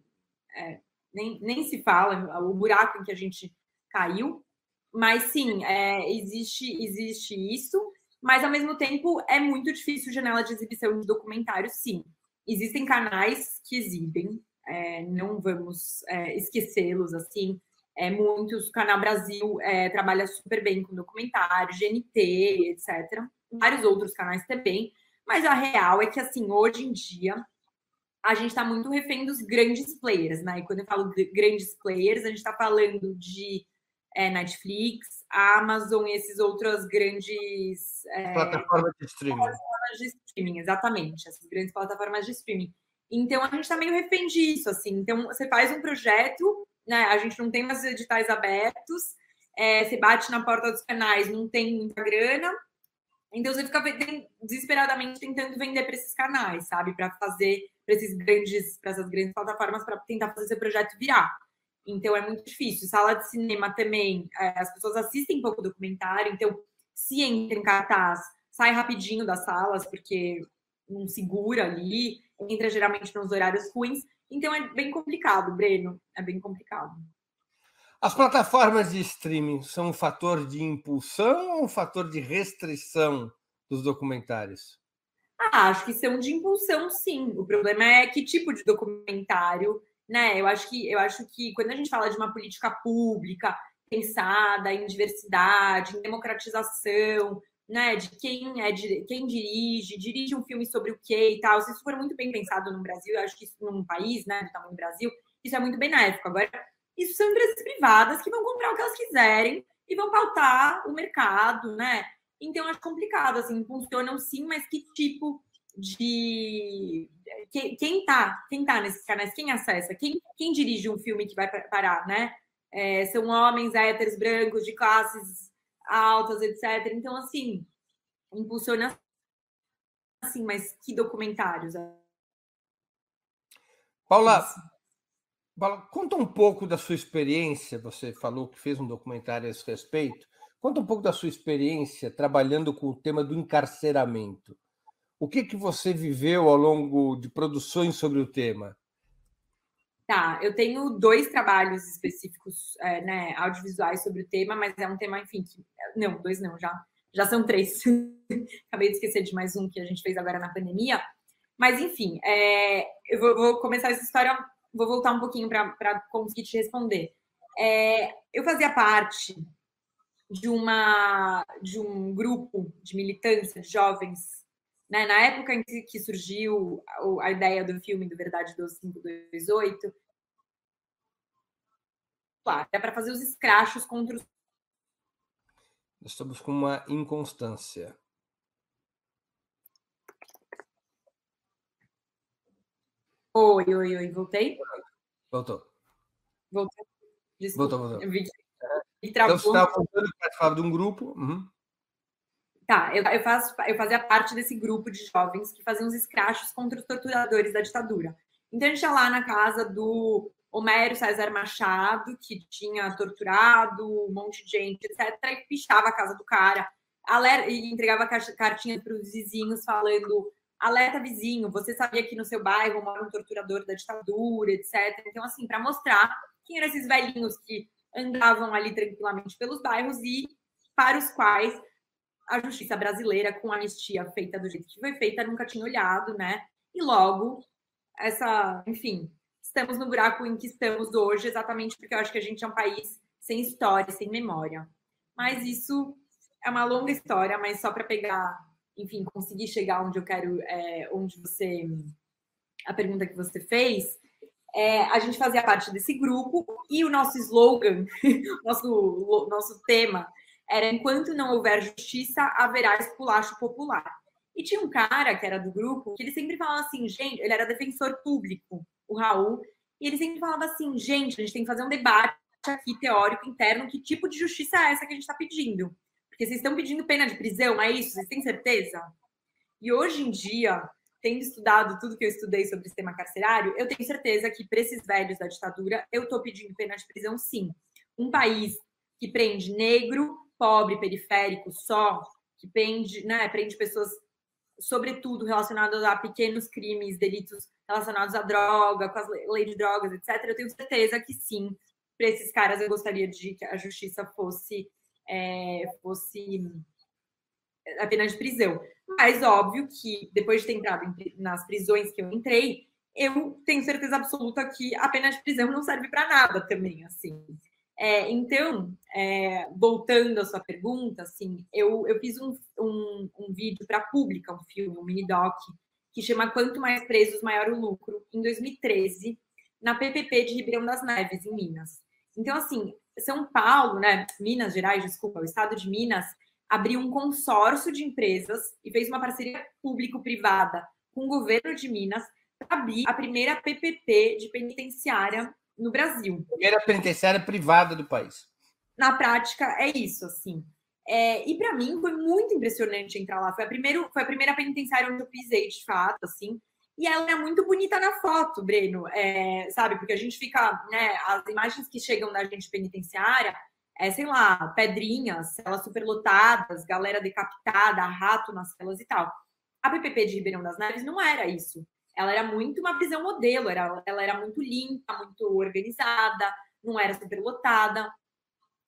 é, nem, nem se fala o buraco em que a gente caiu, mas sim, é, existe, existe isso, mas ao mesmo tempo é muito difícil janela de exibição de documentários, sim. Existem canais que exibem, é, não vamos é, esquecê-los assim. É, muitos, Canal Brasil é, trabalha super bem com documentário, GNT, etc. Vários outros canais também. Mas a real é que, assim, hoje em dia, a gente está muito refém dos grandes players, né? E quando eu falo grandes players, a gente está falando de é, Netflix, Amazon e esses outras grandes é, plataformas de streaming. Plataformas de streaming, exatamente, essas grandes plataformas de streaming. Então a gente está meio refém disso, assim. Então você faz um projeto, né? A gente não tem mais editais abertos, é, você bate na porta dos canais, não tem muita grana. Então você fica desesperadamente tentando vender para esses canais, sabe? Para fazer para esses grandes, para essas grandes plataformas para tentar fazer esse projeto virar. Então é muito difícil. Sala de cinema também, é, as pessoas assistem pouco documentário, então se entra em cartaz, sai rapidinho das salas, porque não segura ali, entra geralmente nos horários ruins. Então é bem complicado, Breno, é bem complicado. As plataformas de streaming são um fator de impulsão ou um fator de restrição dos documentários? Ah, acho que são de impulsão, sim. O problema é que tipo de documentário, né? Eu acho que eu acho que quando a gente fala de uma política pública pensada em diversidade, em democratização, né? De quem é quem dirige, dirige um filme sobre o quê e tal. Se isso for muito bem pensado no Brasil, eu acho que isso num país, né, do tamanho do Brasil, isso é muito benéfico. Agora, isso são empresas privadas que vão comprar o que elas quiserem e vão pautar o mercado, né? Então, acho complicado, assim, funcionam sim, mas que tipo de. Quem tá, quem tá nesses canais, quem acessa, quem, quem dirige um filme que vai parar, né? É, são homens héteros, brancos, de classes altas, etc. Então, assim, impulsiona assim, mas que documentários? Paula, Paula, conta um pouco da sua experiência. Você falou que fez um documentário a esse respeito. Conta um pouco da sua experiência trabalhando com o tema do encarceramento. O que, que você viveu ao longo de produções sobre o tema? Tá, eu tenho dois trabalhos específicos, é, né, audiovisuais sobre o tema, mas é um tema, enfim, que, não, dois não, já, já são três. Acabei de esquecer de mais um que a gente fez agora na pandemia. Mas, enfim, é, eu vou, vou, começar essa história, vou voltar um pouquinho para conseguir te responder. É, eu fazia parte de uma de um grupo de militância de jovens, né? Na época em que surgiu a ideia do filme do Verdade dos 528, claro, é para fazer os escrachos contra os Estamos com uma inconstância. Oi, oi, oi, voltei? Voltou. Voltou. Desculpa. Voltou, voltou. Eu vi que e travou. Então, você estava participava de um grupo. Uhum. Tá, eu, eu, faço, eu fazia parte desse grupo de jovens que faziam os escrachos contra os torturadores da ditadura. Então, a gente ia lá na casa do Homero César Machado, que tinha torturado um monte de gente, etc., e pichava a casa do cara, alerta, e entregava cartinha para os vizinhos falando alerta vizinho, você sabia que no seu bairro mora um torturador da ditadura, etc. Então, assim, para mostrar quem eram esses velhinhos que andavam ali tranquilamente pelos bairros e para os quais a justiça brasileira, com a anistia feita do jeito que foi feita, nunca tinha olhado, né? E logo, essa, enfim, estamos no buraco em que estamos hoje, exatamente porque eu acho que a gente é um país sem história, sem memória. Mas isso é uma longa história, mas só para pegar, enfim, conseguir chegar onde eu quero, é, onde você. A pergunta que você fez, é, a gente fazia parte desse grupo e o nosso slogan, nosso, nosso tema era enquanto não houver justiça, haverá esculacho popular. E tinha um cara que era do grupo que ele sempre falava assim, gente, ele era defensor público, o Raul, e ele sempre falava assim, gente, a gente tem que fazer um debate aqui teórico interno, que tipo de justiça é essa que a gente está pedindo? Porque vocês estão pedindo pena de prisão, é isso? Vocês têm certeza? E hoje em dia, tendo estudado tudo que eu estudei sobre o sistema carcerário, eu tenho certeza que para esses velhos da ditadura, eu estou pedindo pena de prisão, sim. Um país que prende negro, pobre, periférico só, que prende, né, prende pessoas, sobretudo relacionadas a pequenos crimes, delitos relacionados à droga, com a lei de drogas, etc. Eu tenho certeza que sim, para esses caras eu gostaria de que a justiça fosse, é, fosse a pena de prisão. Mas óbvio que depois de ter entrado nas prisões que eu entrei, eu tenho certeza absoluta que a pena de prisão não serve para nada também, assim. É, então, é, voltando à sua pergunta, assim, eu, eu fiz um, um, um vídeo para a Pública, um filme, um mini-doc, que chama Quanto Mais Presos, Maior o Lucro, em 2013, na PPP de Ribeirão das Neves, em Minas. Então, assim, São Paulo, né, Minas Gerais, desculpa, o estado de Minas, abriu um consórcio de empresas e fez uma parceria público-privada com o governo de Minas para abrir a primeira PPP de penitenciária no Brasil. Primeira penitenciária privada do país. Na prática, é isso, assim. É, e para mim foi muito impressionante entrar lá. Foi a, primeiro, foi a primeira penitenciária onde eu pisei, de fato, assim. E ela é muito bonita na foto, Breno, é, sabe? Porque a gente fica, né? As imagens que chegam da gente penitenciária, é, sei lá, pedrinhas, celas superlotadas, galera decapitada, rato nas celas e tal. A PPP de Ribeirão das Neves não era isso. Ela era muito uma prisão modelo, era, ela era muito limpa, muito organizada, não era superlotada.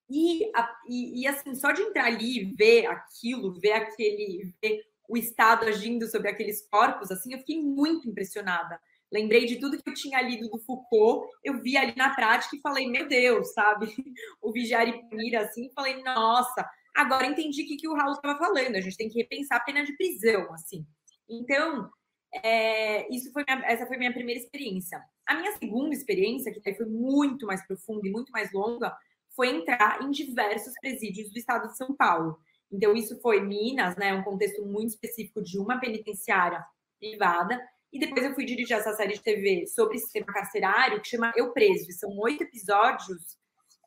E, e, e, assim, só de entrar ali e ver aquilo, ver aquele, ver o Estado agindo sobre aqueles corpos, assim, eu fiquei muito impressionada. Lembrei de tudo que eu tinha lido do Foucault, eu vi ali na prática e falei, meu Deus, sabe? O vigiar e punir, assim, falei, nossa, agora entendi o que, que o Raul estava falando, a gente tem que repensar a pena de prisão, assim. Então, é, isso foi minha, essa foi minha primeira experiência. A minha segunda experiência, que foi muito mais profunda e muito mais longa, foi entrar em diversos presídios do estado de São Paulo. Então, isso foi Minas, né, um contexto muito específico de uma penitenciária privada. E depois eu fui dirigir essa série de TV sobre sistema carcerário, que chama Eu Preso. São oito episódios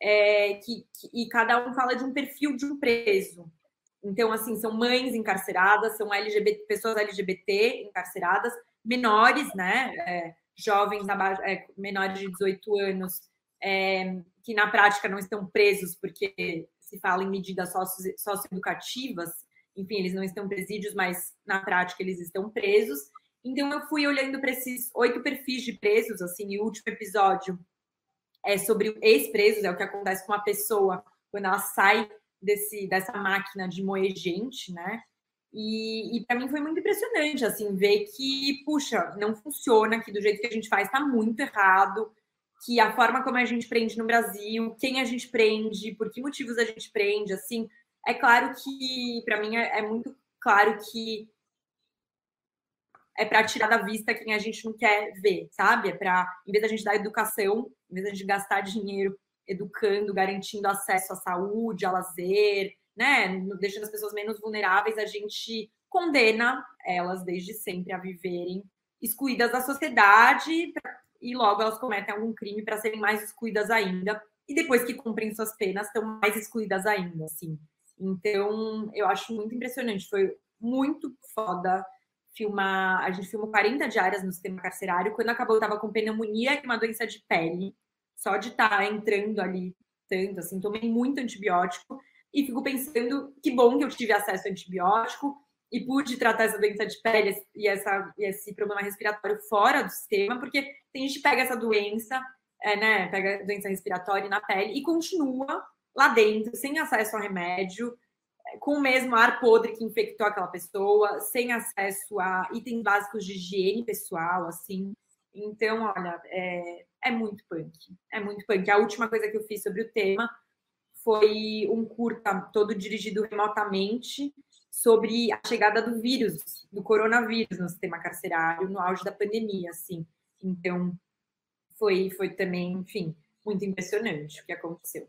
é, que, que, e cada um fala de um perfil de um preso. Então, assim, são mães encarceradas, são LGBT, pessoas LGBT encarceradas, menores, né? É, jovens é, menores de 18 anos é, que na prática não estão presos porque se fala em medidas socioeducativas, enfim, eles não estão presídios, mas na prática eles estão presos. Então eu fui olhando para esses oito perfis de presos, assim, e o último episódio é sobre ex-presos, é o que acontece com uma pessoa quando ela sai desse, dessa máquina de moer gente, né? E, e para mim foi muito impressionante, assim, ver que, puxa, não funciona, que do jeito que a gente faz está muito errado, que a forma como a gente prende no Brasil, quem a gente prende, por que motivos a gente prende, assim, é claro que para mim é, é, muito claro que é para tirar da vista quem a gente não quer ver, sabe? É para, em vez da gente dar educação, em vez da gente gastar dinheiro educando, garantindo acesso à saúde, a lazer, né, deixando as pessoas menos vulneráveis, a gente condena elas desde sempre a viverem excluídas da sociedade e logo elas cometem algum crime para serem mais excluídas ainda. E depois que cumprem suas penas, estão mais excluídas ainda, assim. Então, eu acho muito impressionante. Foi muito foda filmar. A gente filmou 40 diárias no sistema carcerário. Quando acabou, eu tava com pneumonia, que é uma doença de pele. Só de estar tá entrando ali tanto, assim, tomei muito antibiótico. E fico pensando que bom que eu tive acesso a antibiótico e pude tratar essa doença de pele e, essa, e esse problema respiratório fora do sistema, porque tem gente que pega essa doença, é, né, pega a doença respiratória na pele e continua lá dentro, sem acesso ao remédio, é, com o mesmo ar podre que infectou aquela pessoa, sem acesso a itens básicos de higiene pessoal, assim. Então, olha, é, é muito punk. É muito punk. A última coisa que eu fiz sobre o tema foi um curta todo dirigido remotamente sobre a chegada do vírus, do coronavírus no sistema carcerário, no auge da pandemia, assim. Então, foi, foi também, enfim, muito impressionante o que aconteceu.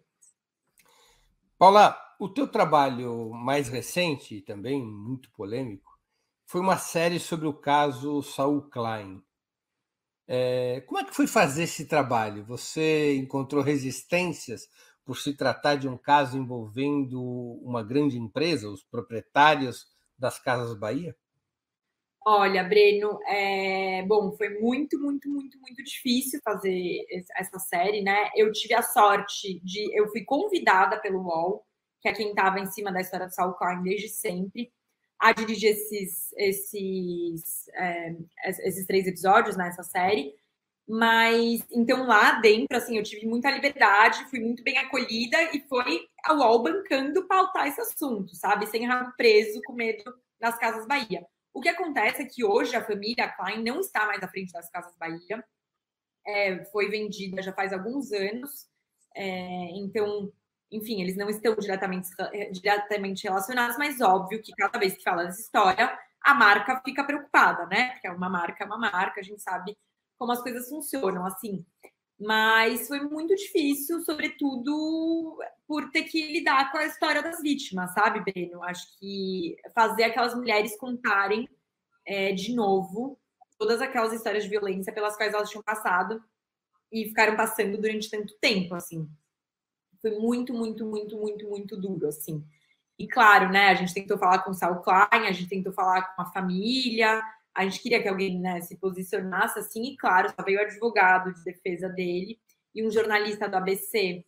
Paula, o teu trabalho mais recente, também muito polêmico, foi uma série sobre o caso Saul Klein. É, como é que foi fazer esse trabalho? Você encontrou resistências por se tratar de um caso envolvendo uma grande empresa, os proprietários das Casas Bahia? Olha, Breno, é... bom, foi muito, muito, muito, muito difícil fazer essa série, né? Eu tive a sorte de, eu fui convidada pelo UOL, que é quem estava em cima da história do Saul Klein desde sempre, a dirigir esses, esses, é, esses três episódios nessa série. Mas então lá dentro, assim, eu tive muita liberdade, fui muito bem acolhida e foi a UOL bancando pautar esse assunto, sabe? Sem rabo preso, com medo das Casas Bahia. O que acontece é que hoje a família Klein não está mais à frente das Casas Bahia. É, foi vendida já faz alguns anos. É, então, enfim, eles não estão diretamente, diretamente relacionados, mas óbvio que cada vez que fala dessa história, a marca fica preocupada, né? Porque é uma marca, é uma marca, a gente sabe como as coisas funcionam, assim. Mas foi muito difícil, sobretudo por ter que lidar com a história das vítimas, sabe, Breno? Acho que fazer aquelas mulheres contarem é, de novo todas aquelas histórias de violência pelas quais elas tinham passado e ficaram passando durante tanto tempo, assim. Foi muito, muito, muito, muito, muito duro, assim. E claro, né, a gente tentou falar com o Saul Klein, a gente tentou falar com a família, a gente queria que alguém né, se posicionasse assim, e claro, só veio o advogado de defesa dele e um jornalista do ABC,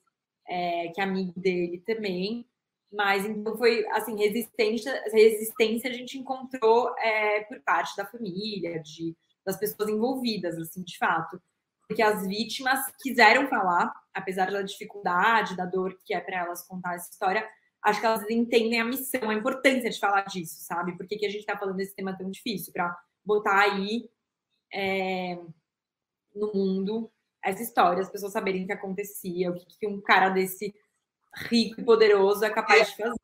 é, que é amigo dele também. Mas então foi assim, resistência, resistência a gente encontrou é, por parte da família, de, das pessoas envolvidas, assim, de fato. Porque as vítimas quiseram falar, apesar da dificuldade, da dor que é para elas contar essa história, acho que elas entendem a missão, a importância de falar disso, sabe? Por que, que a gente está falando desse tema tão difícil? Para botar aí é, no mundo essa história, as pessoas saberem o que acontecia, o que, que um cara desse rico e poderoso é capaz de fazer.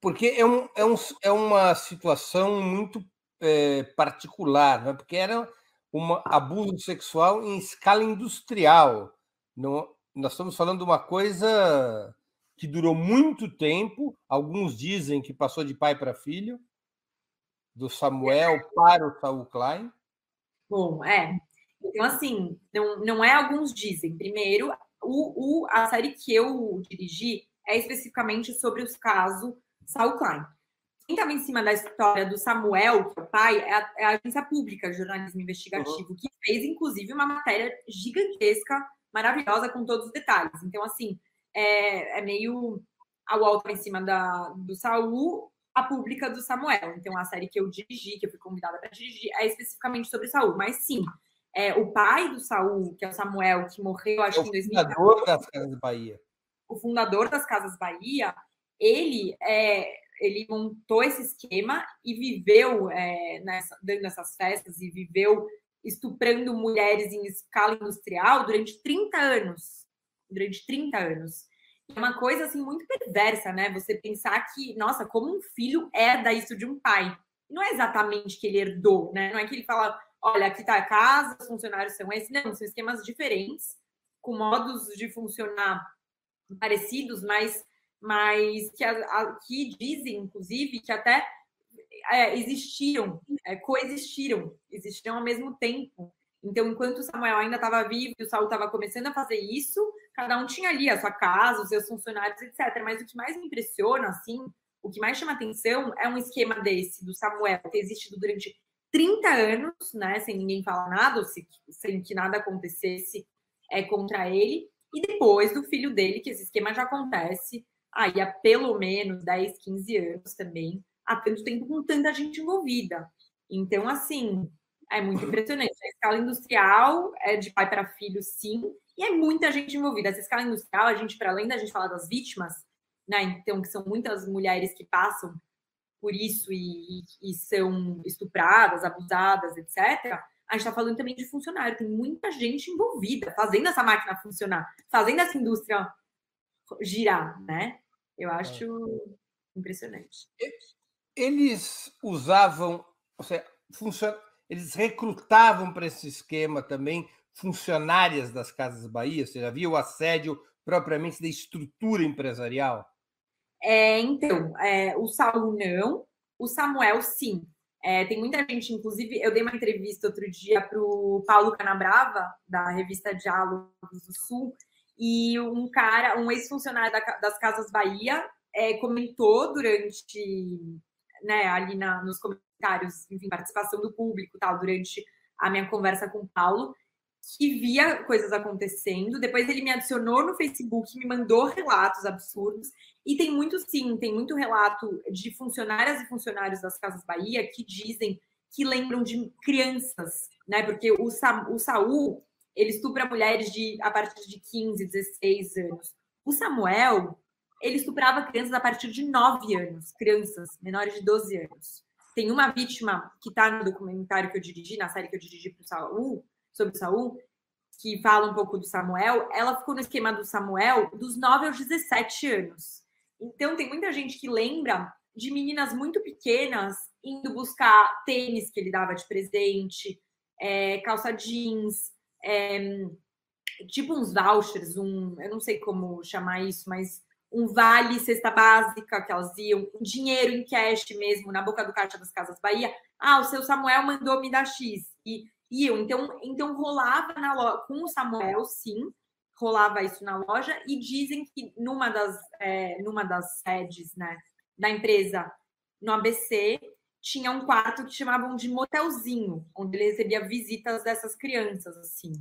Porque é, um, é, um, é uma situação muito é, particular, né? porque era um abuso sexual em escala industrial. Não, nós estamos falando de uma coisa que durou muito tempo, alguns dizem que passou de pai para filho, do Samuel para o Saul Klein? Bom, é. Então, assim, não, não é alguns dizem. Primeiro, o, o, a série que eu dirigi é especificamente sobre os casos Saul Klein. Quem estava em cima da história do Samuel, que é o pai, é a, é a agência pública de jornalismo investigativo, uhum. que fez, inclusive, uma matéria gigantesca, maravilhosa, com todos os detalhes. Então, assim, é, é meio a Walt em cima da, do Saul, a pública do Samuel. Então, a série que eu dirigi, que eu fui convidada para dirigir, é especificamente sobre Saul. Mas sim, é, o pai do Saul, que é o Samuel, que morreu, acho que em 2014. O fundador das Casas Bahia. O fundador das Casas Bahia, ele é, ele montou esse esquema e viveu é, nessa, dando essas festas e viveu estuprando mulheres em escala industrial durante 30 anos. Durante 30 anos. É uma coisa assim muito perversa, né? Você pensar que, nossa, como um filho herda isso de um pai. Não é exatamente que ele herdou, né? Não é que ele fala, olha, aqui tá a casa, os funcionários são esses. Não, são esquemas diferentes, com modos de funcionar parecidos, mas, mas que, a, a, que dizem, inclusive, que até é, existiam, é, coexistiram, existiram ao mesmo tempo. Então, enquanto o Samuel ainda estava vivo e o Saul estava começando a fazer isso, cada um tinha ali a sua casa, os seus funcionários, etc. Mas o que mais me impressiona, assim, o que mais chama atenção é um esquema desse, do Samuel, ter existido durante 30 anos, né, sem ninguém falar nada, sem que nada acontecesse é, contra ele, e depois do filho dele, que esse esquema já acontece aí há pelo menos 10, 15 anos também, há tanto tempo com tanta gente envolvida. Então, assim, é muito impressionante. A escala industrial é de pai para filho, sim, e é muita gente envolvida. Essa escala industrial, a gente, para além da gente falar das vítimas, né, então, que são muitas mulheres que passam por isso e, e são estupradas, abusadas, etc., a gente está falando também de funcionário. Tem muita gente envolvida, fazendo essa máquina funcionar, fazendo essa indústria girar, né? Eu acho é. impressionante. Eles usavam, ou seja, funcion... eles recrutavam para esse esquema também funcionárias das Casas Bahia? Você já viu o assédio propriamente da estrutura empresarial? É, então, é, o Saulo não, o Samuel sim. É, tem muita gente, inclusive, eu dei uma entrevista outro dia para o Paulo Canabrava, da revista Diálogos do Sul, e um cara, um ex-funcionário da, das Casas Bahia, é, comentou durante, né, ali na, nos comentários, enfim, participação do público, tal, durante a minha conversa com o Paulo, que via coisas acontecendo. Depois ele me adicionou no Facebook, me mandou relatos absurdos. E tem muito, sim, tem muito relato de funcionárias e funcionários das Casas Bahia que dizem que lembram de crianças, né? Porque o, Sa o Saul, ele estupra mulheres de, a partir de 15, 16 anos. O Samuel, ele estuprava crianças a partir de 9 anos, crianças menores de 12 anos. Tem uma vítima que está no documentário que eu dirigi, na série que eu dirigi para o Saul, sobre Saul, que fala um pouco do Samuel, ela ficou no esquema do Samuel dos 9 aos 17 anos. Então, tem muita gente que lembra de meninas muito pequenas indo buscar tênis que ele dava de presente, é, calça jeans, é, tipo uns vouchers, um, eu não sei como chamar isso, mas um vale cesta básica que elas iam, dinheiro em cash mesmo, na boca do caixa das Casas Bahia. Ah, o seu Samuel mandou me dar X. E iam. Então, então rolava na loja, com o Samuel, sim, rolava isso na loja. E dizem que numa das, é, numa das sedes né, da empresa, no ABC, tinha um quarto que chamavam de motelzinho, onde ele recebia visitas dessas crianças, assim.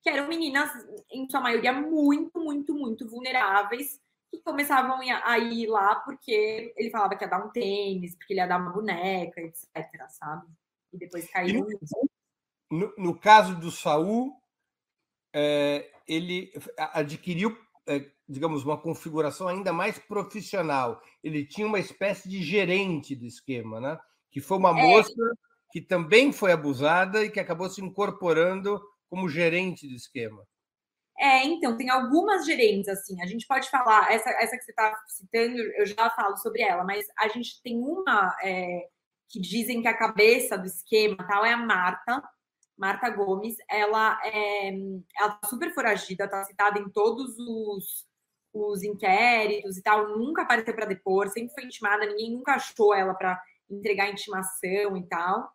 Que eram meninas, em sua maioria, muito, muito, muito vulneráveis que começavam a ir lá porque ele falava que ia dar um tênis, porque ele ia dar uma boneca, etc, sabe? E depois caiu no, no, caso do Saul, é, ele adquiriu, é, digamos, uma configuração ainda mais profissional. Ele tinha uma espécie de gerente do esquema, né? Que foi uma é. moça que também foi abusada e que acabou se incorporando como gerente do esquema. É, então, tem algumas gerentes, assim, a gente pode falar, essa, essa que você está citando, eu já falo sobre ela, mas a gente tem uma é, que dizem que a cabeça do esquema tal é a Marta, Marta Gomes, ela é ela tá super foragida, está citada em todos os, os inquéritos e tal, nunca apareceu para depor, sempre foi intimada, ninguém nunca achou ela para entregar intimação e tal.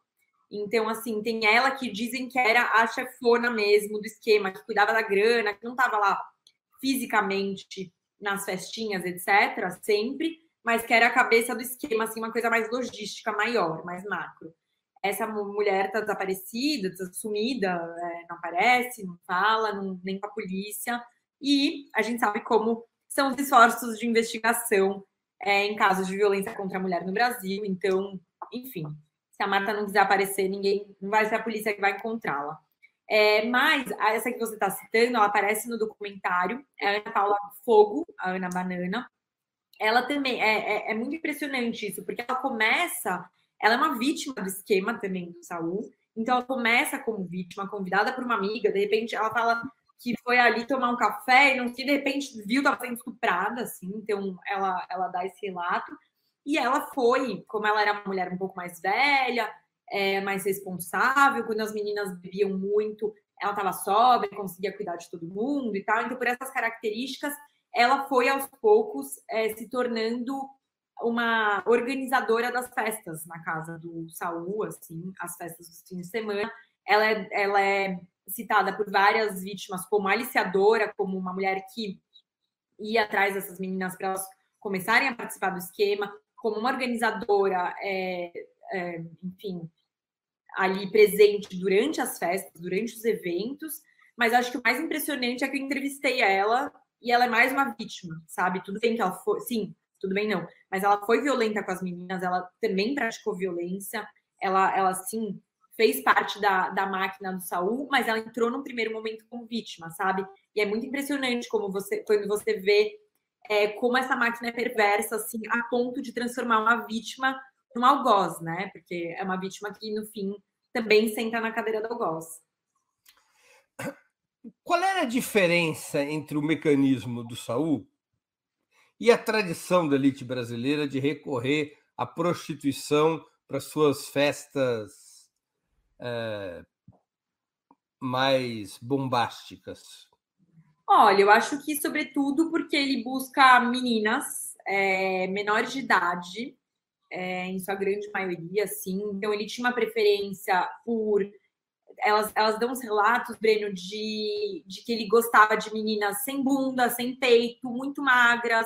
Então, assim, tem ela que dizem que era a chefona mesmo do esquema, que cuidava da grana, que não estava lá fisicamente nas festinhas, etc., sempre, mas que era a cabeça do esquema, assim, uma coisa mais logística, maior, mais macro. Essa mulher está desaparecida, está sumida, é, não aparece, não fala, não, nem com a polícia, e a gente sabe como são os esforços de investigação é, em casos de violência contra a mulher no Brasil, então, enfim, se a Marta não quiser aparecer, ninguém não vai ser a polícia que vai encontrá-la. É, mas essa que você está citando, ela aparece no documentário, é a Ana Paula Fogo, a Ana Banana. Ela também é, é, é, muito impressionante isso, porque ela começa, ela é uma vítima do esquema também do Saul. Então ela começa como vítima, convidada por uma amiga, de repente ela fala que foi ali tomar um café e não que de repente viu estava sendo estuprada, assim. Então ela ela dá esse relato. E ela foi, como ela era uma mulher um pouco mais velha, é, mais responsável, quando as meninas bebiam muito, ela estava sóbria, conseguia cuidar de todo mundo e tal. Então, por essas características, ela foi aos poucos é, se tornando uma organizadora das festas na casa do Saul, assim, as festas dos fins de semana. Ela é, ela é citada por várias vítimas como aliciadora, como uma mulher que ia atrás dessas meninas para elas começarem a participar do esquema como uma organizadora, é, é, enfim, ali presente durante as festas, durante os eventos, mas acho que o mais impressionante é que eu entrevistei ela e ela é mais uma vítima, sabe? Tudo bem que ela foi, sim, tudo bem não, mas ela foi violenta com as meninas, ela também praticou violência, ela, ela sim fez parte da, da máquina do Saul, mas ela entrou no primeiro momento como vítima, sabe? E é muito impressionante como você, quando você vê é, como essa máquina é perversa, assim, a ponto de transformar uma vítima num algoz, né? Porque é uma vítima que, no fim, também senta na cadeira do algoz. Qual era a diferença entre o mecanismo do Saul e a tradição da elite brasileira de recorrer à prostituição para suas festas é, mais bombásticas? Olha, eu acho que, sobretudo, porque ele busca meninas é, menores de idade, é, em sua grande maioria, sim. Então, ele tinha uma preferência por. Elas, elas dão uns relatos, Breno, de, de que ele gostava de meninas sem bunda, sem peito, muito magras,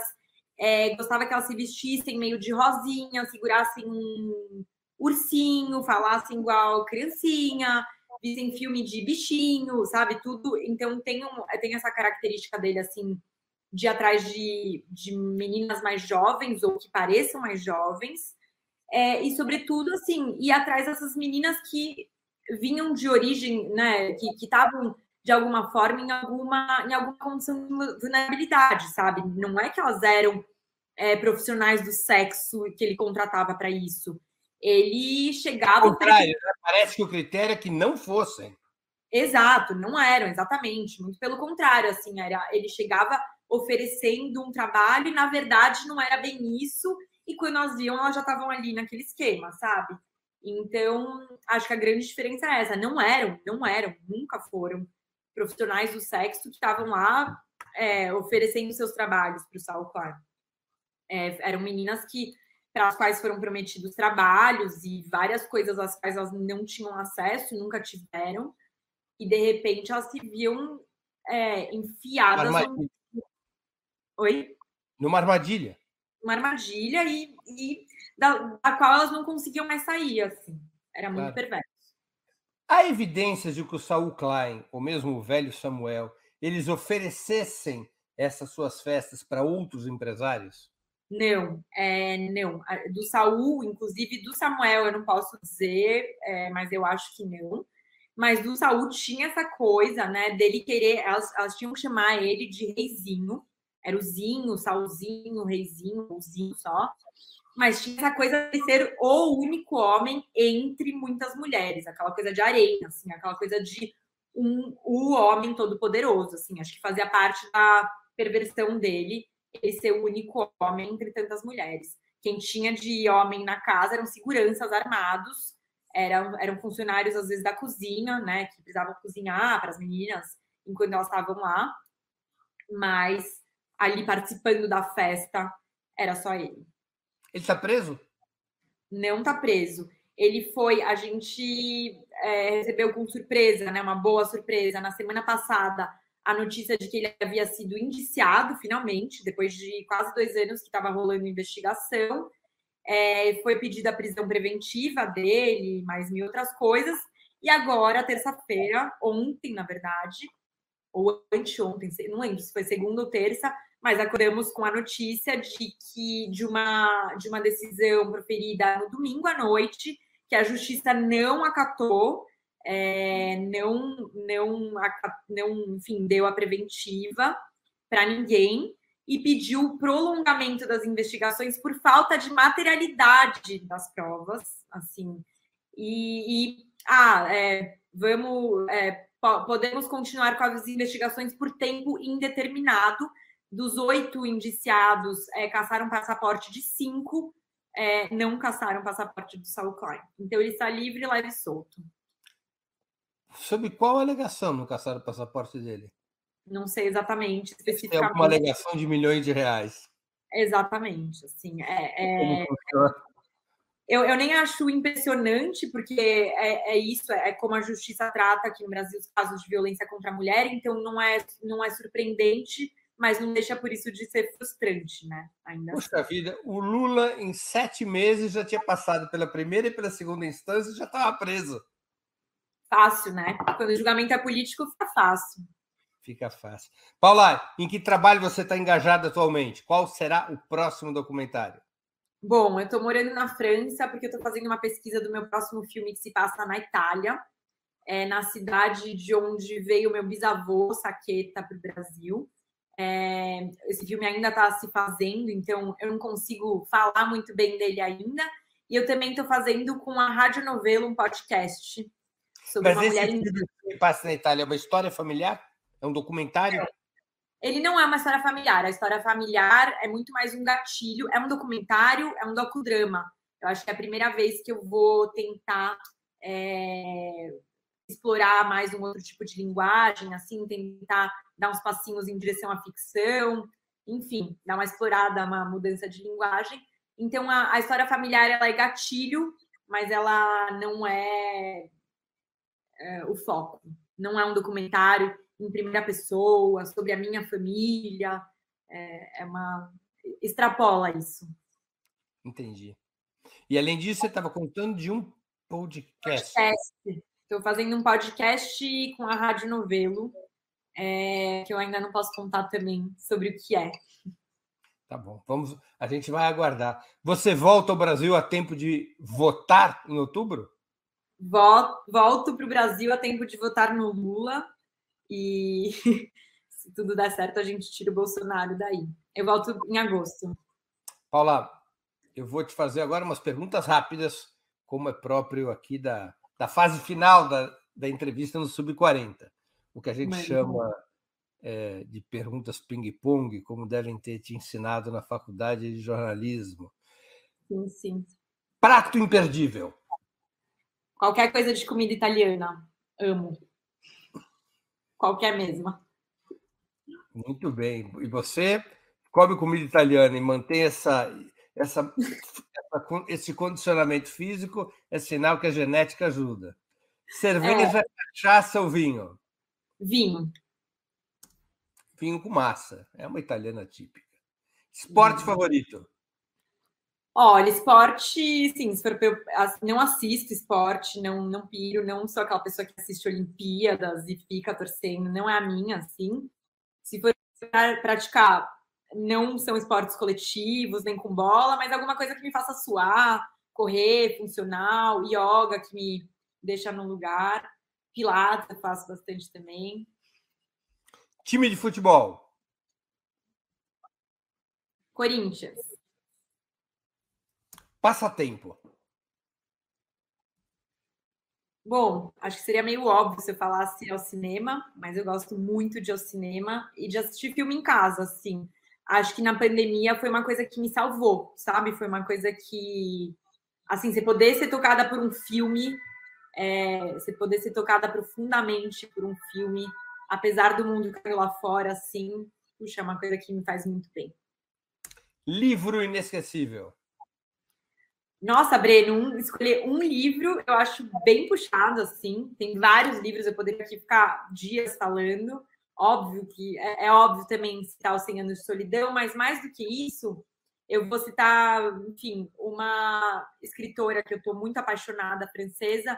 é, gostava que elas se vestissem meio de rosinha, segurassem um ursinho, falassem igual criancinha vissem filme de bichinho, sabe? Tudo. Então tem, um, tem essa característica dele, assim, de atrás de, de meninas mais jovens ou que pareçam mais jovens. É, e, sobretudo, assim, ir atrás dessas meninas que vinham de origem, né? Que estavam, de alguma forma, em alguma, em alguma condição de vulnerabilidade, sabe? Não é que elas eram é, profissionais do sexo que ele contratava para isso ele chegava. contrário, né? parece que o critério é que não fossem. Exato, não eram, exatamente. Muito pelo contrário, assim, era, ele chegava oferecendo um trabalho e, na verdade, não era bem isso. e quando nós viam, elas já estavam ali naquele esquema, sabe? Então, acho que a grande diferença é essa. Não eram, não eram, nunca foram profissionais do sexo que estavam lá é, oferecendo seus trabalhos para o Saul Klein. É, eram meninas que para as quais foram prometidos trabalhos e várias coisas às quais elas não tinham acesso, nunca tiveram, e de repente elas se viam é, enfiadas. Armadilha. No... Oi? Numa armadilha. Uma armadilha e, e da, da, qual elas não conseguiam mais sair, assim. Era muito claro. perverso. Há evidências de que o Saul Klein, ou mesmo o velho Samuel, eles oferecessem essas suas festas para outros empresários? Não, é, não. Do Saul, inclusive do Samuel, eu não posso dizer, é, mas eu acho que não. Mas do Saul tinha essa coisa, né, dele querer, elas, elas tinham que chamar ele de reizinho. Era o Zinho, Saulzinho, Reizinho, o Zinho só. Mas tinha essa coisa de ser o único homem entre muitas mulheres, aquela coisa de arena, assim, aquela coisa de um, o homem todo poderoso, assim. Acho que fazia parte da perversão dele ele ser o único homem entre tantas mulheres. Quem tinha de homem na casa eram seguranças armados, eram, eram funcionários, às vezes, da cozinha, né, que precisavam cozinhar para as meninas enquanto elas estavam lá, mas ali participando da festa era só ele. Ele está preso? Não está preso. Ele foi, a gente é, recebeu com surpresa, né, uma boa surpresa. Na semana passada, a notícia de que ele havia sido indiciado, finalmente, depois de quase dois anos que estava rolando investigação. É, foi pedida a prisão preventiva dele, mais mil outras coisas. E agora, terça-feira, ontem, na verdade, ou anteontem, não lembro se foi segunda ou terça, mas acordamos com a notícia de que de uma, de uma decisão proferida no domingo à noite, que a justiça não acatou é, não, não, não, enfim, deu a preventiva para ninguém e pediu o prolongamento das investigações por falta de materialidade das provas, assim, e, e ah, é, vamos, é, podemos continuar com as investigações por tempo indeterminado. Dos oito indiciados, é, caçaram passaporte de cinco, é, não caçaram passaporte do Saul Klein. Então ele está livre, leve e solto. Sobre qual alegação não caçaram o passaporte dele? Não sei exatamente, especificamente. É alguma alegação de milhões de reais. Exatamente, assim, é, é... Eu, eu, nem acho impressionante, porque é, é, isso, é como a justiça trata aqui no Brasil os casos de violência contra a mulher, então não é, não é surpreendente, mas não deixa por isso de ser frustrante, né? Ainda Puxa assim. vida, o Lula em sete meses já tinha passado pela primeira e pela segunda instância e já estava preso fácil, né? Quando o julgamento é político, fica fácil. Fica fácil. Paula, em que trabalho você está engajada atualmente? Qual será o próximo documentário? Bom, eu estou morando na França porque eu estou fazendo uma pesquisa do meu próximo filme que se passa na Itália, é, na cidade de onde veio meu bisavô, Saqueta, para o Brasil. É, esse filme ainda está se fazendo, então eu não consigo falar muito bem dele ainda. E eu também estou fazendo com a Rádio Novelo um podcast sobre Mas uma mulher que passa na Itália é uma história familiar? É um documentário? É. Ele não é uma história familiar. A história familiar é muito mais um gatilho. É um documentário, é um docudrama. Eu acho que é a primeira vez que eu vou tentar é, explorar mais um outro tipo de linguagem, assim, tentar dar uns passinhos em direção à ficção, enfim, dar uma explorada, uma mudança de linguagem. Então, a, a história familiar ela é gatilho, mas ela não é é, o foco. Não é um documentário em primeira pessoa sobre a minha família. É, é uma extrapola isso. Entendi. E além disso, você estava contando de um podcast. Estou fazendo um podcast com a Rádio Novelo, é, que eu ainda não posso contar também sobre o que é. Tá bom, vamos. A gente vai aguardar. Você volta ao Brasil a tempo de votar em outubro? Volto para o Brasil a tempo de votar no Lula e se tudo der certo a gente tira o Bolsonaro daí. Eu volto em agosto. Paula, eu vou te fazer agora umas perguntas rápidas, como é próprio aqui da, da fase final da, da entrevista no Sub-40, o que a gente Mas, chama é, de perguntas ping-pong, como devem ter te ensinado na faculdade de jornalismo. Sim, sim. Prato imperdível. Qualquer coisa de comida italiana. Amo. Qualquer mesma. Muito bem. E você come comida italiana e mantém essa, essa, essa esse condicionamento físico, é sinal que a genética ajuda. Cerveja, é. cachaça ou vinho? Vinho. Vinho com massa. É uma italiana típica. Esporte hum. favorito? Olha, esporte, sim, se for eu, não assisto esporte, não, não piro, não sou aquela pessoa que assiste Olimpíadas e fica torcendo, não é a minha, assim. Se for praticar, não são esportes coletivos, nem com bola, mas alguma coisa que me faça suar, correr, funcional, yoga que me deixa no lugar, pilates eu faço bastante também. Time de futebol? Corinthians. Passatempo. Bom, acho que seria meio óbvio se eu falasse ao cinema, mas eu gosto muito de ao cinema e de assistir filme em casa, assim. Acho que na pandemia foi uma coisa que me salvou, sabe? Foi uma coisa que, assim, você poder ser tocada por um filme, é, você poder ser tocada profundamente por um filme, apesar do mundo que lá fora, assim, puxa, é uma coisa que me faz muito bem. Livro inesquecível. Nossa, Breno, escolher um livro eu acho bem puxado, assim. Tem vários livros, eu poderia aqui ficar dias falando. Óbvio que é, é óbvio também citar os 100 anos de solidão, mas mais do que isso, eu vou citar, enfim, uma escritora que eu estou muito apaixonada, francesa,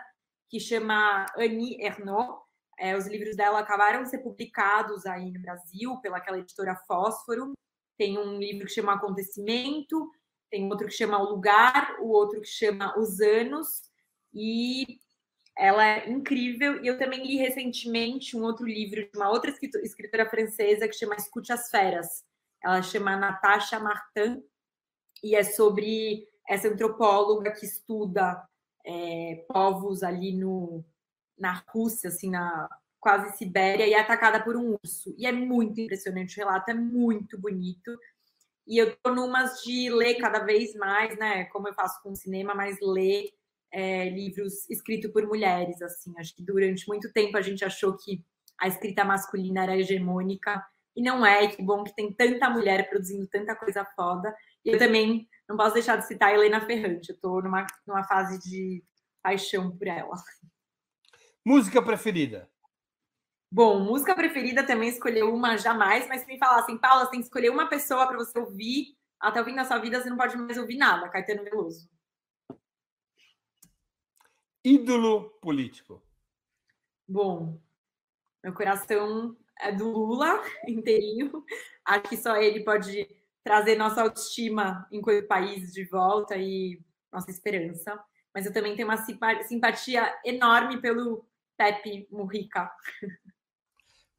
que chama Annie Ernaux. É, os livros dela acabaram de ser publicados aí no Brasil pela aquela editora Fósforo. Tem um livro que chama Acontecimento, tem outro que chama O Lugar, o outro que chama Os Anos, e ela é incrível. E eu também li recentemente um outro livro de uma outra escritora francesa que chama Escute as Feras. Ela chama Natasha Martin, e é sobre essa antropóloga que estuda é, povos ali no, na Rússia, assim, na quase Sibéria, e é atacada por um urso. E é muito impressionante, o relato é muito bonito. E eu tô numas de ler cada vez mais, né? Como eu faço com o cinema, mas ler é, livros escritos por mulheres, assim. Acho que durante muito tempo a gente achou que a escrita masculina era hegemônica e não é. E que bom que tem tanta mulher produzindo tanta coisa foda. E eu também não posso deixar de citar a Helena Ferrante. Eu tô numa, numa fase de paixão por ela. Música preferida? Bom, música preferida também escolheu uma jamais, mas se me falassem, Paula, você tem que escolher uma pessoa para você ouvir até o fim da sua vida, você não pode mais ouvir nada, Caetano Veloso. Ídolo político. Bom, meu coração é do Lula inteirinho. Acho que só ele pode trazer nossa autoestima enquanto país de volta e nossa esperança. Mas eu também tenho uma simpatia enorme pelo Pepe Murrica.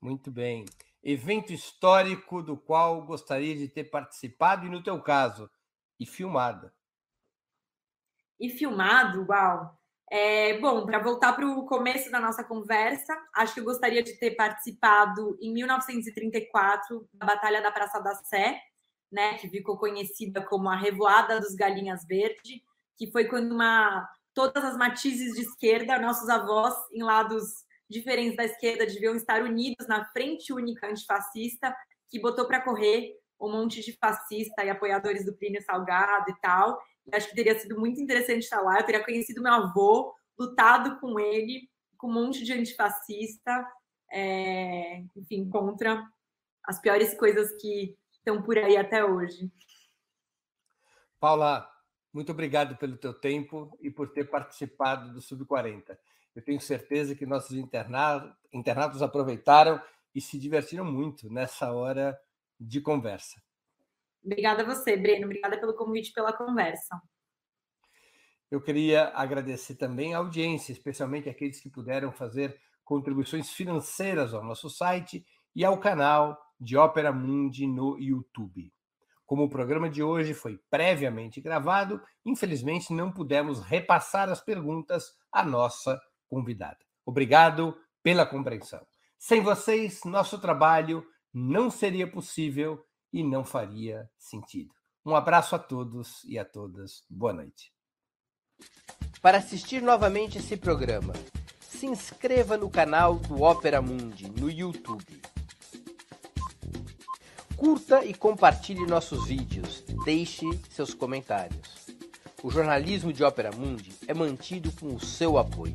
Muito bem. Evento histórico do qual gostaria de ter participado e, no teu caso, e filmado. E filmado, uau! É, bom, para voltar para o começo da nossa conversa, acho que eu gostaria de ter participado em 1934 da Batalha da Praça da Sé, né, que ficou conhecida como a Revoada dos Galinhas Verde, que foi quando uma todas as matizes de esquerda, nossos avós em lados diferentes da esquerda deviam estar unidos na frente única antifascista, que botou para correr um monte de fascista e apoiadores do Plínio Salgado e tal. E acho que teria sido muito interessante estar lá. Eu teria conhecido meu avô, lutado com ele, com um monte de antifascista, é, enfim, contra as piores coisas que estão por aí até hoje. Paula, muito obrigado pelo teu tempo e por ter participado do Sub-40. Eu tenho certeza que nossos internados aproveitaram e se divertiram muito nessa hora de conversa. Obrigada a você, Breno. Obrigada pelo convite, pela conversa. Eu queria agradecer também a audiência, especialmente aqueles que puderam fazer contribuições financeiras ao nosso site e ao canal de Ópera Mundi no YouTube. Como o programa de hoje foi previamente gravado, infelizmente não pudemos repassar as perguntas à nossa convidada. Obrigado pela compreensão. Sem vocês, nosso trabalho não seria possível e não faria sentido. Um abraço a todos e a todas. Boa noite. Para assistir novamente esse programa, se inscreva no canal do Opera Mundi no YouTube. Curta e compartilhe nossos vídeos. Deixe seus comentários. O jornalismo de Ópera Mundi é mantido com o seu apoio.